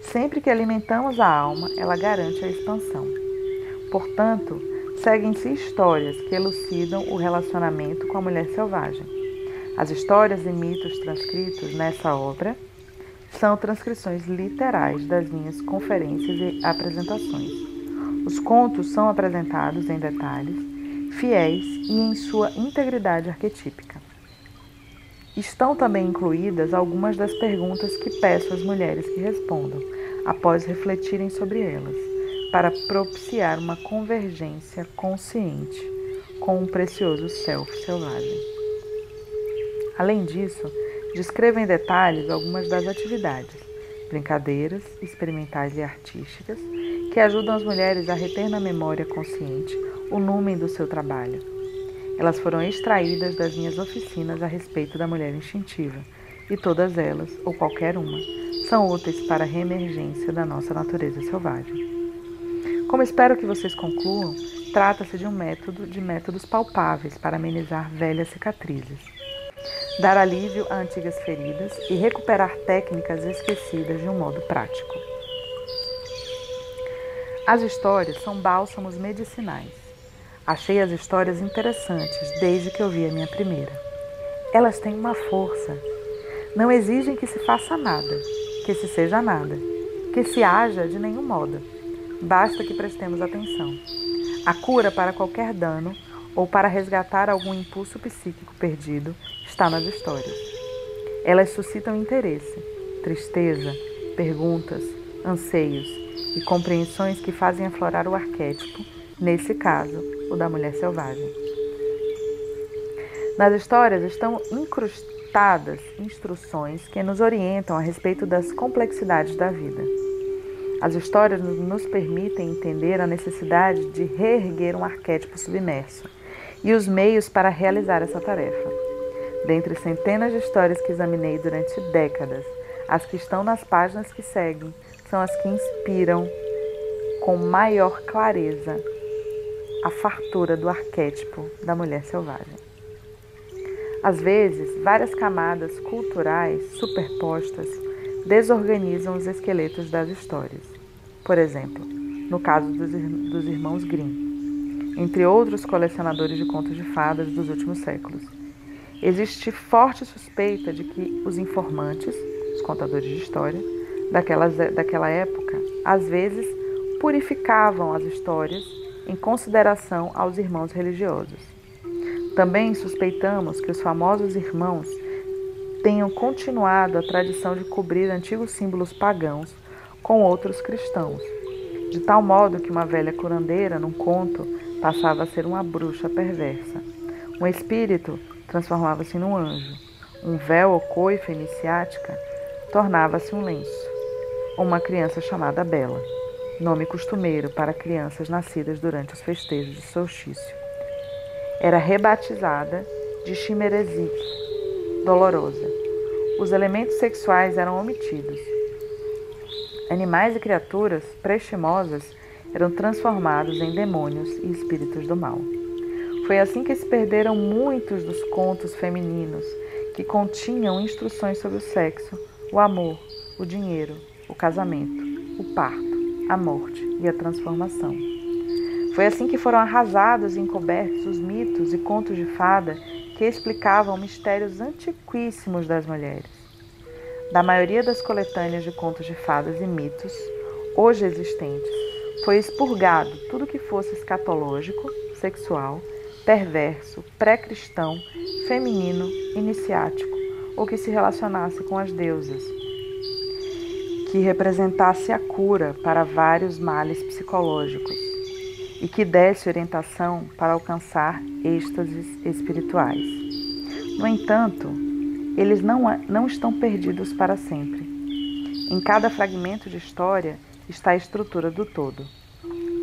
Sempre que alimentamos a alma, ela garante a expansão. Portanto, seguem-se histórias que elucidam o relacionamento com a mulher selvagem. As histórias e mitos transcritos nessa obra são transcrições literais das minhas conferências e apresentações. Os contos são apresentados em detalhes, fiéis e em sua integridade arquetípica. Estão também incluídas algumas das perguntas que peço às mulheres que respondam, após refletirem sobre elas, para propiciar uma convergência consciente com um precioso self selvagem. Além disso, descrevo em detalhes algumas das atividades, brincadeiras, experimentais e artísticas que ajudam as mulheres a reter na memória consciente o número do seu trabalho. Elas foram extraídas das minhas oficinas a respeito da mulher instintiva, e todas elas, ou qualquer uma, são úteis para a reemergência da nossa natureza selvagem. Como espero que vocês concluam, trata-se de um método de métodos palpáveis para amenizar velhas cicatrizes, dar alívio a antigas feridas e recuperar técnicas esquecidas de um modo prático. As histórias são bálsamos medicinais. Achei as histórias interessantes desde que eu vi a minha primeira. Elas têm uma força. Não exigem que se faça nada, que se seja nada, que se haja de nenhum modo. Basta que prestemos atenção. A cura para qualquer dano ou para resgatar algum impulso psíquico perdido está nas histórias. Elas suscitam interesse, tristeza, perguntas, anseios e compreensões que fazem aflorar o arquétipo, nesse caso, o da mulher selvagem. Nas histórias estão incrustadas instruções que nos orientam a respeito das complexidades da vida. As histórias nos permitem entender a necessidade de reerguer um arquétipo submerso e os meios para realizar essa tarefa. Dentre centenas de histórias que examinei durante décadas, as que estão nas páginas que seguem são as que inspiram com maior clareza a fartura do arquétipo da mulher selvagem. Às vezes, várias camadas culturais superpostas desorganizam os esqueletos das histórias. Por exemplo, no caso dos, dos irmãos Grimm, entre outros colecionadores de contos de fadas dos últimos séculos. Existe forte suspeita de que os informantes, os contadores de história, daquelas, daquela época, às vezes purificavam as histórias em consideração aos irmãos religiosos. Também suspeitamos que os famosos irmãos tenham continuado a tradição de cobrir antigos símbolos pagãos com outros cristãos, de tal modo que uma velha curandeira, num conto, passava a ser uma bruxa perversa. Um espírito transformava-se num anjo. Um véu ou coifa iniciática tornava-se um lenço. Uma criança chamada Bela nome costumeiro para crianças nascidas durante os festejos de solstício. Era rebatizada de Chimerezique, dolorosa. Os elementos sexuais eram omitidos. Animais e criaturas prestimosas eram transformados em demônios e espíritos do mal. Foi assim que se perderam muitos dos contos femininos que continham instruções sobre o sexo, o amor, o dinheiro, o casamento, o parto a morte e a transformação. Foi assim que foram arrasados e encobertos os mitos e contos de fada que explicavam mistérios antiquíssimos das mulheres. Da maioria das coletâneas de contos de fadas e mitos, hoje existentes, foi expurgado tudo que fosse escatológico, sexual, perverso, pré-cristão, feminino, iniciático ou que se relacionasse com as deusas, que representasse a cura para vários males psicológicos e que desse orientação para alcançar êxtases espirituais. No entanto, eles não, não estão perdidos para sempre. Em cada fragmento de história está a estrutura do todo.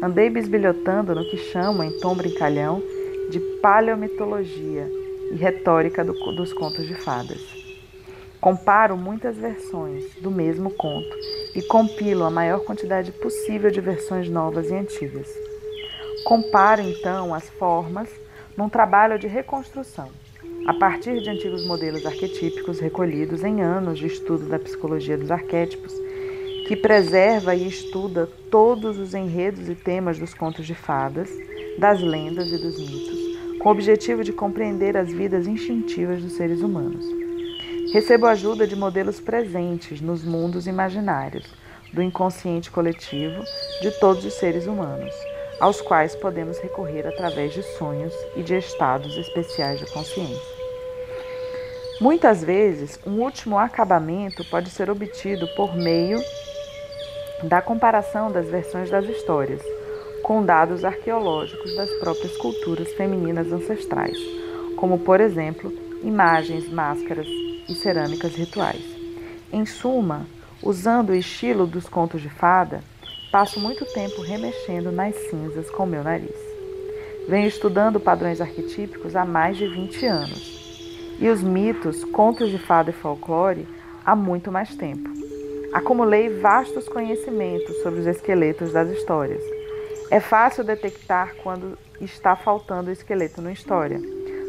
Andei bisbilhotando no que chamo, em tom brincalhão, de paleomitologia e retórica do, dos contos de fadas. Comparo muitas versões do mesmo conto e compilo a maior quantidade possível de versões novas e antigas. Comparo então as formas num trabalho de reconstrução, a partir de antigos modelos arquetípicos recolhidos em anos de estudo da psicologia dos arquétipos, que preserva e estuda todos os enredos e temas dos contos de fadas, das lendas e dos mitos, com o objetivo de compreender as vidas instintivas dos seres humanos. Recebo ajuda de modelos presentes nos mundos imaginários, do inconsciente coletivo de todos os seres humanos, aos quais podemos recorrer através de sonhos e de estados especiais de consciência. Muitas vezes, um último acabamento pode ser obtido por meio da comparação das versões das histórias com dados arqueológicos das próprias culturas femininas ancestrais, como, por exemplo, imagens, máscaras e cerâmicas rituais. Em suma, usando o estilo dos contos de fada, passo muito tempo remexendo nas cinzas com meu nariz. Venho estudando padrões arquetípicos há mais de 20 anos e os mitos, contos de fada e folclore há muito mais tempo. Acumulei vastos conhecimentos sobre os esqueletos das histórias. É fácil detectar quando está faltando o esqueleto na história.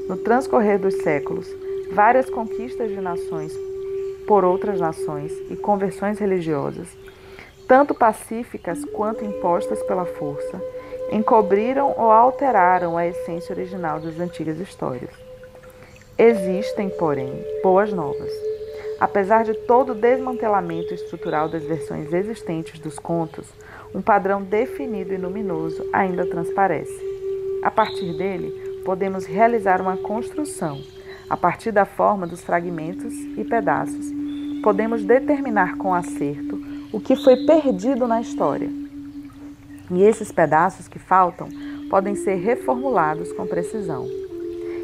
No transcorrer dos séculos, várias conquistas de nações por outras nações e conversões religiosas, tanto pacíficas quanto impostas pela força, encobriram ou alteraram a essência original das antigas histórias. Existem, porém, boas novas. Apesar de todo o desmantelamento estrutural das versões existentes dos contos, um padrão definido e luminoso ainda transparece. A partir dele, podemos realizar uma construção. A partir da forma dos fragmentos e pedaços, podemos determinar com acerto o que foi perdido na história. E esses pedaços que faltam podem ser reformulados com precisão,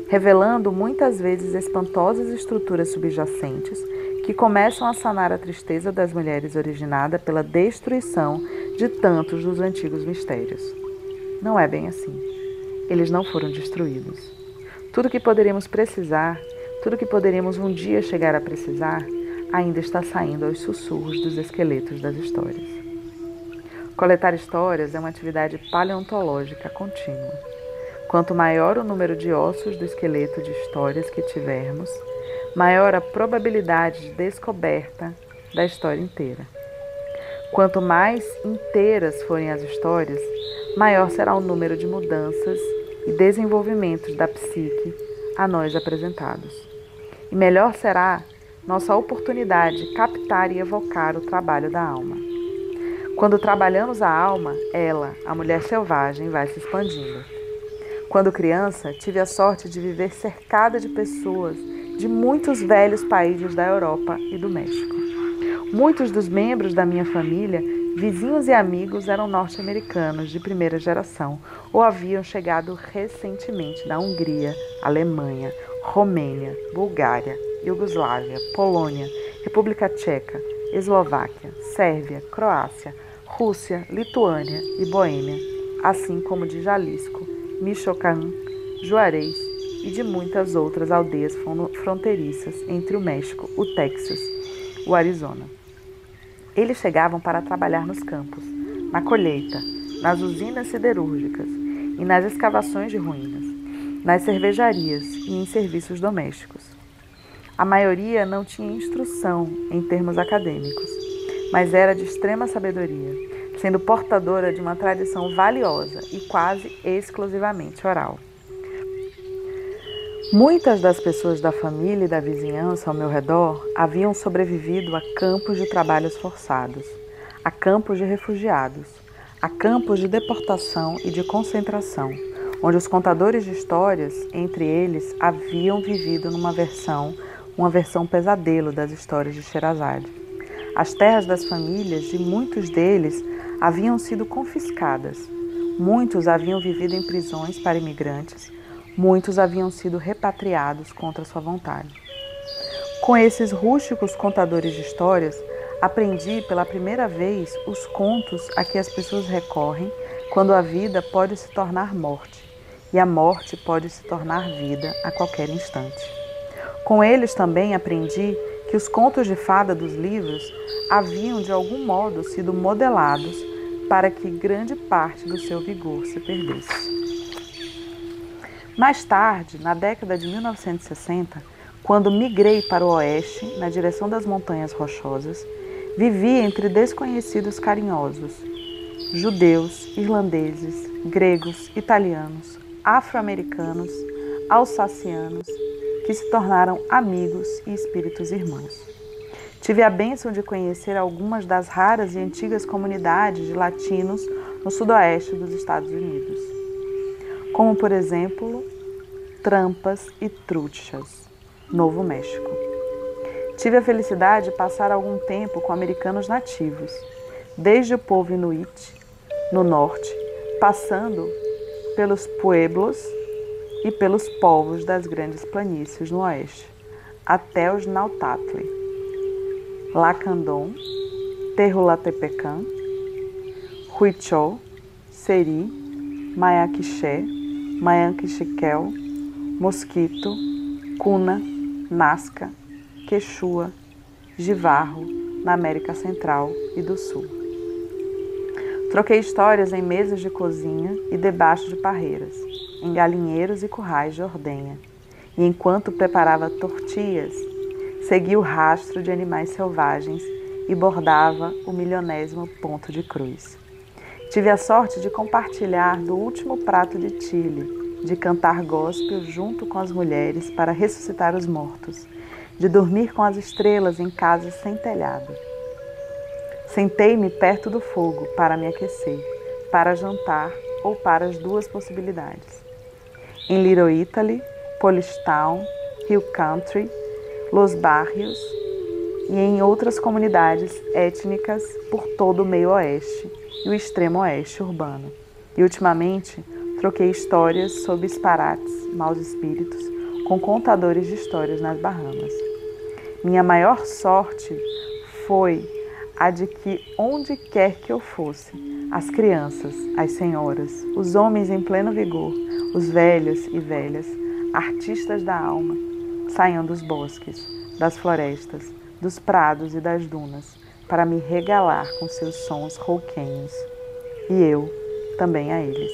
revelando muitas vezes espantosas estruturas subjacentes que começam a sanar a tristeza das mulheres originada pela destruição de tantos dos antigos mistérios. Não é bem assim. Eles não foram destruídos. Tudo que poderíamos precisar, tudo que poderíamos um dia chegar a precisar, ainda está saindo aos sussurros dos esqueletos das histórias. Coletar histórias é uma atividade paleontológica contínua. Quanto maior o número de ossos do esqueleto de histórias que tivermos, maior a probabilidade de descoberta da história inteira. Quanto mais inteiras forem as histórias, maior será o número de mudanças e desenvolvimentos da psique a nós apresentados. E melhor será nossa oportunidade de captar e evocar o trabalho da alma. Quando trabalhamos a alma, ela, a mulher selvagem, vai se expandindo. Quando criança, tive a sorte de viver cercada de pessoas de muitos velhos países da Europa e do México. Muitos dos membros da minha família, vizinhos e amigos, eram norte-americanos de primeira geração ou haviam chegado recentemente da Hungria, Alemanha, Romênia, Bulgária, Iugoslávia, Polônia, República Tcheca, Eslováquia, Sérvia, Croácia, Rússia, Lituânia e Boêmia, assim como de Jalisco, Michoacán, Juarez e de muitas outras aldeias fronteiriças entre o México, o Texas, o Arizona. Eles chegavam para trabalhar nos campos, na colheita, nas usinas siderúrgicas e nas escavações de ruínas, nas cervejarias e em serviços domésticos. A maioria não tinha instrução em termos acadêmicos, mas era de extrema sabedoria, sendo portadora de uma tradição valiosa e quase exclusivamente oral. Muitas das pessoas da família e da vizinhança ao meu redor haviam sobrevivido a campos de trabalhos forçados, a campos de refugiados, a campos de deportação e de concentração, onde os contadores de histórias, entre eles, haviam vivido numa versão uma versão pesadelo das histórias de Sherazade. As terras das famílias de muitos deles haviam sido confiscadas. Muitos haviam vivido em prisões para imigrantes, muitos haviam sido repatriados contra sua vontade. Com esses rústicos contadores de histórias, aprendi pela primeira vez os contos a que as pessoas recorrem quando a vida pode se tornar morte e a morte pode se tornar vida a qualquer instante. Com eles também aprendi que os contos de fada dos livros haviam de algum modo sido modelados para que grande parte do seu vigor se perdesse. Mais tarde, na década de 1960, quando migrei para o oeste, na direção das Montanhas Rochosas, vivi entre desconhecidos carinhosos, judeus, irlandeses, gregos, italianos, afro-americanos, alsacianos que se tornaram amigos e espíritos irmãos. Tive a bênção de conhecer algumas das raras e antigas comunidades de latinos no sudoeste dos Estados Unidos, como, por exemplo, Trampas e Truchas, Novo México. Tive a felicidade de passar algum tempo com americanos nativos, desde o povo inuit, no norte, passando pelos pueblos e pelos povos das grandes planícies no oeste, até os Nautatli, Lacandon, Terrulatepecan, Huichol, Seri, Mayaquixé, Mayanquixiquel, Mosquito, Cuna, Nazca, Quechua, Jivarro, na América Central e do Sul. Troquei histórias em mesas de cozinha e debaixo de parreiras, em galinheiros e currais de ordenha. E enquanto preparava tortilhas, segui o rastro de animais selvagens e bordava o milionésimo ponto de cruz. Tive a sorte de compartilhar do último prato de Chile, de cantar gospel junto com as mulheres para ressuscitar os mortos, de dormir com as estrelas em casas sem telhado. Sentei-me perto do fogo para me aquecer, para jantar ou para as duas possibilidades. Em Little Italy, Polistown, Hill Country, Los Barrios e em outras comunidades étnicas por todo o meio oeste e o extremo oeste urbano. E ultimamente troquei histórias sobre disparates, maus espíritos, com contadores de histórias nas Bahamas. Minha maior sorte foi a de que onde quer que eu fosse, as crianças, as senhoras, os homens em pleno vigor, os velhos e velhas, artistas da alma, saiam dos bosques, das florestas, dos prados e das dunas, para me regalar com seus sons rouquenhos, e eu também a eles.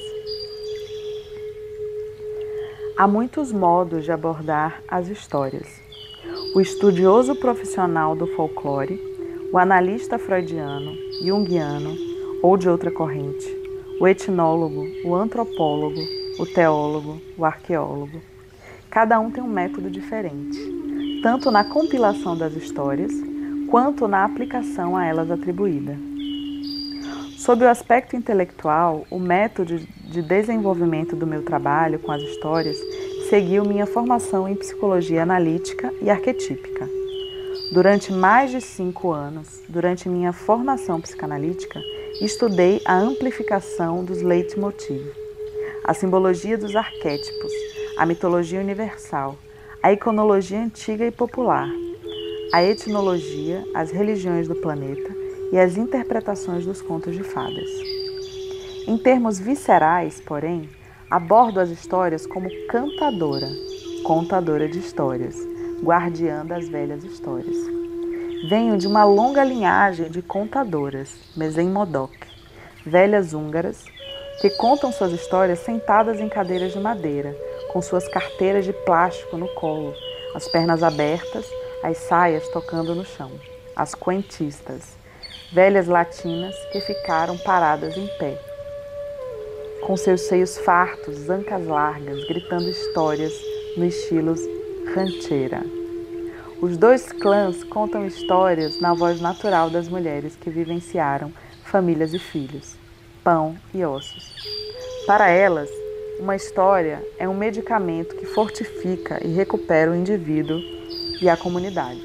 Há muitos modos de abordar as histórias. O estudioso profissional do folclore, o analista freudiano, junguiano ou de outra corrente, o etnólogo, o antropólogo, o teólogo, o arqueólogo. Cada um tem um método diferente, tanto na compilação das histórias quanto na aplicação a elas atribuída. Sob o aspecto intelectual, o método de desenvolvimento do meu trabalho com as histórias seguiu minha formação em psicologia analítica e arquetípica. Durante mais de cinco anos, durante minha formação psicanalítica, estudei a amplificação dos leitmotiv, a simbologia dos arquétipos, a mitologia universal, a iconologia antiga e popular, a etnologia, as religiões do planeta e as interpretações dos contos de fadas. Em termos viscerais, porém, abordo as histórias como cantadora, contadora de histórias, guardiã das velhas histórias. Venho de uma longa linhagem de contadoras, Mesen Modok, velhas húngaras, que contam suas histórias sentadas em cadeiras de madeira, com suas carteiras de plástico no colo, as pernas abertas as saias tocando no chão, as quentistas, velhas latinas que ficaram paradas em pé, com seus seios fartos, ancas largas, gritando histórias no estilo rancheira. Os dois clãs contam histórias na voz natural das mulheres que vivenciaram famílias e filhos, pão e ossos. Para elas, uma história é um medicamento que fortifica e recupera o indivíduo e a comunidade.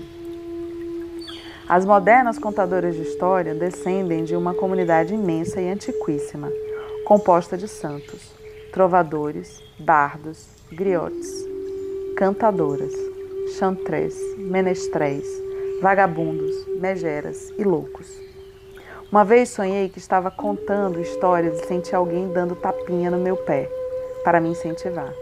As modernas contadoras de história descendem de uma comunidade imensa e antiquíssima, composta de santos, trovadores, bardos, griotes, cantadoras, chantrés, menestréis, vagabundos, megeras e loucos. Uma vez sonhei que estava contando histórias e senti alguém dando tapinha no meu pé para me incentivar.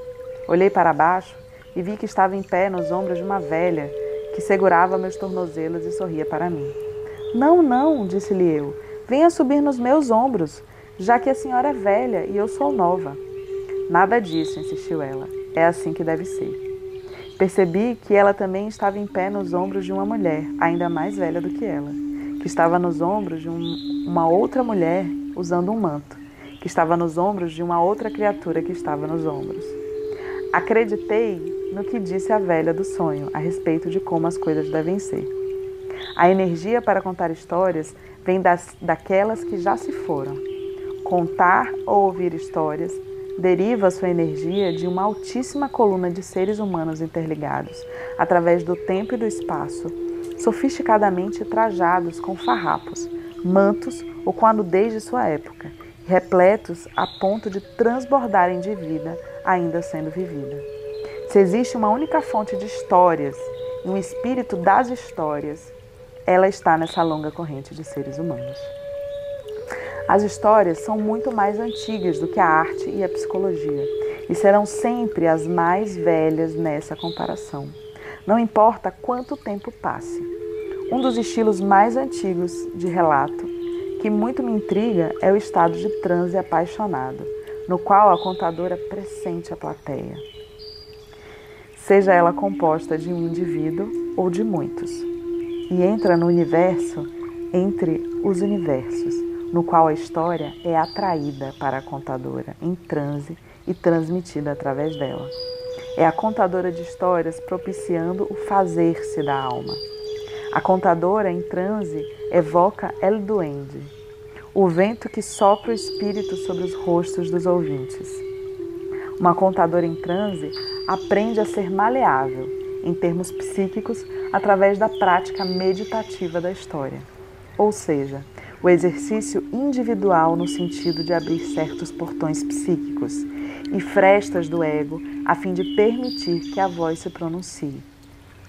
Olhei para baixo e vi que estava em pé nos ombros de uma velha que segurava meus tornozelos e sorria para mim. Não, não, disse-lhe eu, venha subir nos meus ombros, já que a senhora é velha e eu sou nova. Nada disso, insistiu ela. É assim que deve ser. Percebi que ela também estava em pé nos ombros de uma mulher, ainda mais velha do que ela, que estava nos ombros de um, uma outra mulher usando um manto, que estava nos ombros de uma outra criatura que estava nos ombros. Acreditei no que disse a velha do sonho a respeito de como as coisas devem ser. A energia para contar histórias vem das, daquelas que já se foram. Contar ou ouvir histórias deriva sua energia de uma altíssima coluna de seres humanos interligados, através do tempo e do espaço, sofisticadamente trajados com farrapos, mantos ou com a nudez de sua época, repletos a ponto de transbordarem de vida ainda sendo vivida. Se existe uma única fonte de histórias um espírito das histórias, ela está nessa longa corrente de seres humanos. As histórias são muito mais antigas do que a arte e a psicologia e serão sempre as mais velhas nessa comparação. Não importa quanto tempo passe. Um dos estilos mais antigos de relato que muito me intriga é o estado de transe apaixonado, no qual a contadora pressente a plateia seja ela composta de um indivíduo ou de muitos, e entra no universo entre os universos, no qual a história é atraída para a contadora em transe e transmitida através dela. É a contadora de histórias propiciando o fazer-se da alma. A contadora em transe evoca El Duende, o vento que sopra o espírito sobre os rostos dos ouvintes. Uma contadora em transe aprende a ser maleável, em termos psíquicos, através da prática meditativa da história. Ou seja, o exercício individual no sentido de abrir certos portões psíquicos e frestas do ego a fim de permitir que a voz se pronuncie,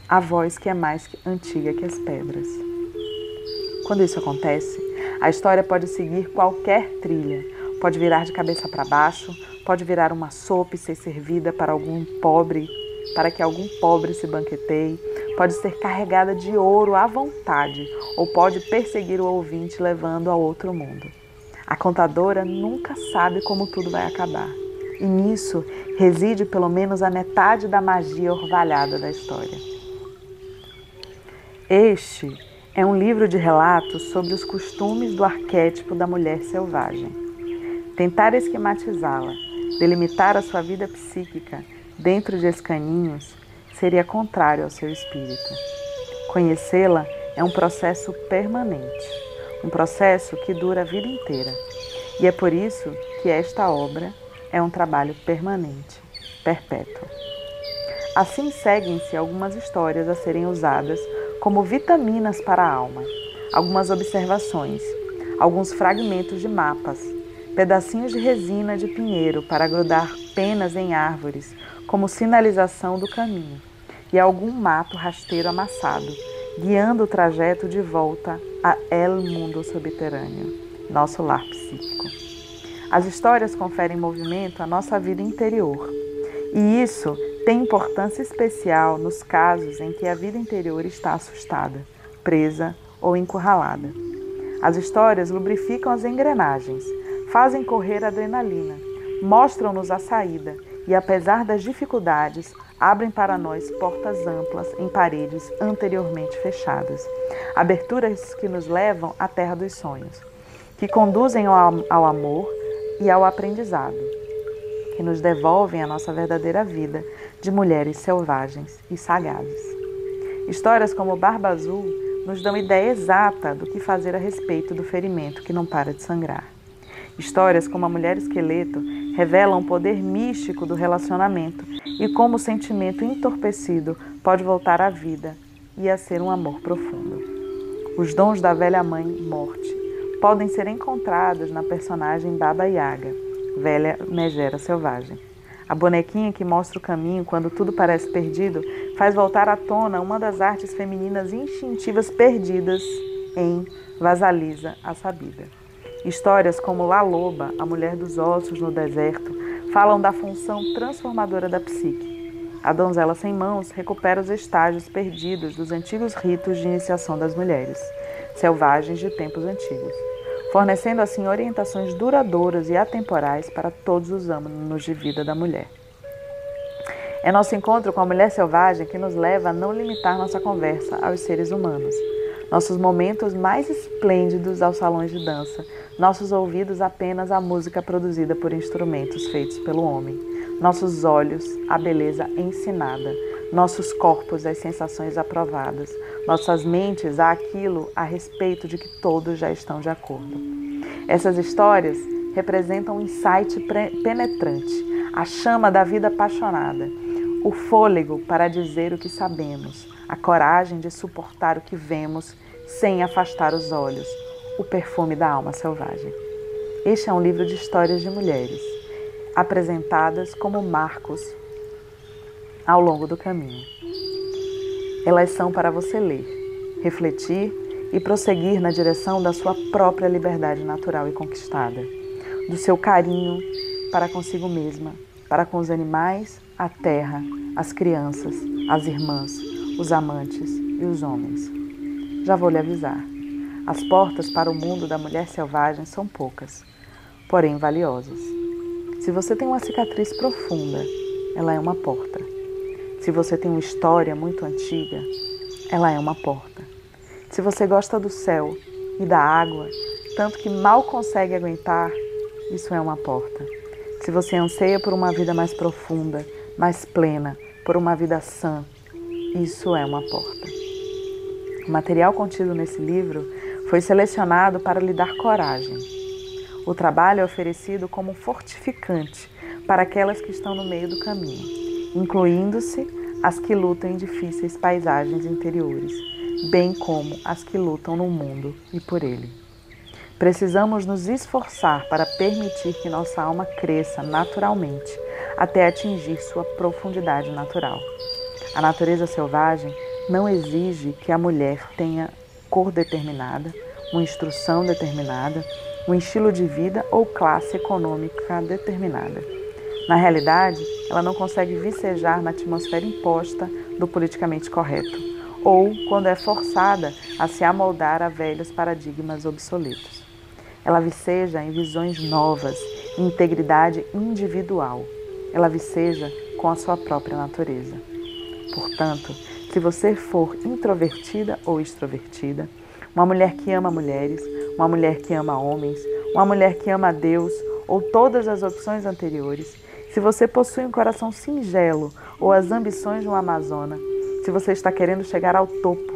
a voz que é mais antiga que as pedras. Quando isso acontece, a história pode seguir qualquer trilha, pode virar de cabeça para baixo, pode virar uma sopa e ser servida para algum pobre, para que algum pobre se banqueteie, pode ser carregada de ouro à vontade ou pode perseguir o ouvinte levando ao outro mundo. A contadora nunca sabe como tudo vai acabar. E nisso reside pelo menos a metade da magia orvalhada da história. Este é um livro de relatos sobre os costumes do arquétipo da mulher selvagem. Tentar esquematizá-la, delimitar a sua vida psíquica dentro de escaninhos seria contrário ao seu espírito. Conhecê-la é um processo permanente, um processo que dura a vida inteira. E é por isso que esta obra é um trabalho permanente, perpétuo. Assim seguem-se algumas histórias a serem usadas como vitaminas para a alma, algumas observações, alguns fragmentos de mapas, pedacinhos de resina de pinheiro para grudar penas em árvores como sinalização do caminho e algum mato rasteiro amassado, guiando o trajeto de volta a El Mundo Subterrâneo, nosso lar psíquico. As histórias conferem movimento à nossa vida interior, e isso tem importância especial nos casos em que a vida interior está assustada, presa ou encurralada. As histórias lubrificam as engrenagens, fazem correr adrenalina, mostram-nos a saída e, apesar das dificuldades, abrem para nós portas amplas em paredes anteriormente fechadas, aberturas que nos levam à terra dos sonhos, que conduzem ao, ao amor e ao aprendizado, que nos devolvem a nossa verdadeira vida de mulheres selvagens e sagazes. Histórias como Barba Azul nos dão ideia exata do que fazer a respeito do ferimento que não para de sangrar. Histórias como A Mulher Esqueleto revelam o poder místico do relacionamento e como o sentimento entorpecido pode voltar à vida e a ser um amor profundo. Os dons da velha mãe morte podem ser encontrados na personagem Baba Yaga, velha megera selvagem. A bonequinha que mostra o caminho quando tudo parece perdido faz voltar à tona uma das artes femininas instintivas perdidas em Vasalisa a Sabida. Histórias como La Loba, a mulher dos ossos no deserto, falam da função transformadora da psique. A donzela sem mãos recupera os estágios perdidos dos antigos ritos de iniciação das mulheres, selvagens de tempos antigos, fornecendo assim orientações duradouras e atemporais para todos os âmbitos de vida da mulher. É nosso encontro com a mulher selvagem que nos leva a não limitar nossa conversa aos seres humanos. Nossos momentos mais esplêndidos aos salões de dança, nossos ouvidos apenas à música produzida por instrumentos feitos pelo homem, nossos olhos à beleza ensinada, nossos corpos às sensações aprovadas, nossas mentes àquilo a respeito de que todos já estão de acordo. Essas histórias representam um insight penetrante, a chama da vida apaixonada, o fôlego para dizer o que sabemos, a coragem de suportar o que vemos sem afastar os olhos, o perfume da alma selvagem. Este é um livro de histórias de mulheres, apresentadas como marcos ao longo do caminho. Elas são para você ler, refletir e prosseguir na direção da sua própria liberdade natural e conquistada, do seu carinho para consigo mesma, para com os animais, a terra, as crianças, as irmãs, os amantes e os homens. Já vou lhe avisar. As portas para o mundo da mulher selvagem são poucas, porém valiosas. Se você tem uma cicatriz profunda, ela é uma porta. Se você tem uma história muito antiga, ela é uma porta. Se você gosta do céu e da água, tanto que mal consegue aguentar, isso é uma porta. Se você anseia por uma vida mais profunda, mais plena, por uma vida sã, isso é uma porta. O material contido nesse livro foi selecionado para lhe dar coragem. O trabalho é oferecido como fortificante para aquelas que estão no meio do caminho, incluindo-se as que lutam em difíceis paisagens interiores, bem como as que lutam no mundo e por ele. Precisamos nos esforçar para permitir que nossa alma cresça naturalmente até atingir sua profundidade natural. A natureza selvagem não exige que a mulher tenha cor determinada, uma instrução determinada, um estilo de vida ou classe econômica determinada. Na realidade, ela não consegue vicejar na atmosfera imposta do politicamente correto, ou quando é forçada a se amoldar a velhos paradigmas obsoletos. Ela viceja em visões novas, em integridade individual. Ela viceja com a sua própria natureza. Portanto, se você for introvertida ou extrovertida, uma mulher que ama mulheres, uma mulher que ama homens, uma mulher que ama Deus ou todas as opções anteriores, se você possui um coração singelo ou as ambições de uma amazona, se você está querendo chegar ao topo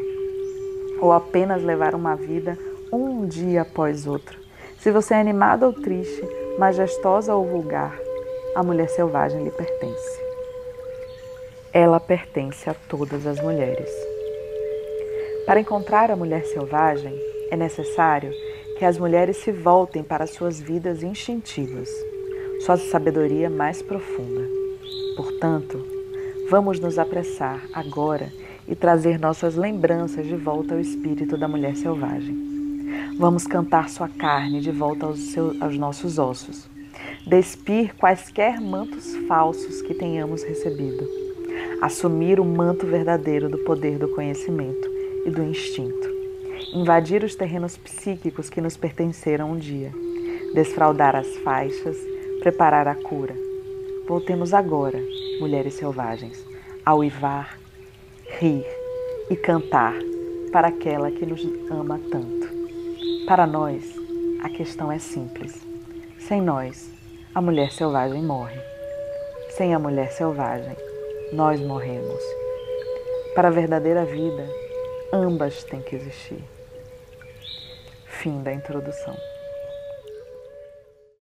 ou apenas levar uma vida um dia após outro, se você é animada ou triste, majestosa ou vulgar, a mulher selvagem lhe pertence. Ela pertence a todas as mulheres. Para encontrar a mulher selvagem, é necessário que as mulheres se voltem para suas vidas instintivas, sua sabedoria mais profunda. Portanto, vamos nos apressar agora e trazer nossas lembranças de volta ao espírito da mulher selvagem. Vamos cantar sua carne de volta aos, seus, aos nossos ossos, despir quaisquer mantos falsos que tenhamos recebido, assumir o manto verdadeiro do poder do conhecimento e do instinto. Invadir os terrenos psíquicos que nos pertenceram um dia. Desfraldar as faixas, preparar a cura. Voltemos agora, mulheres selvagens, a uivar, rir e cantar para aquela que nos ama tanto. Para nós, a questão é simples. Sem nós, a mulher selvagem morre. Sem a mulher selvagem, nós morremos. Para a verdadeira vida, Ambas têm que existir. Fim da introdução.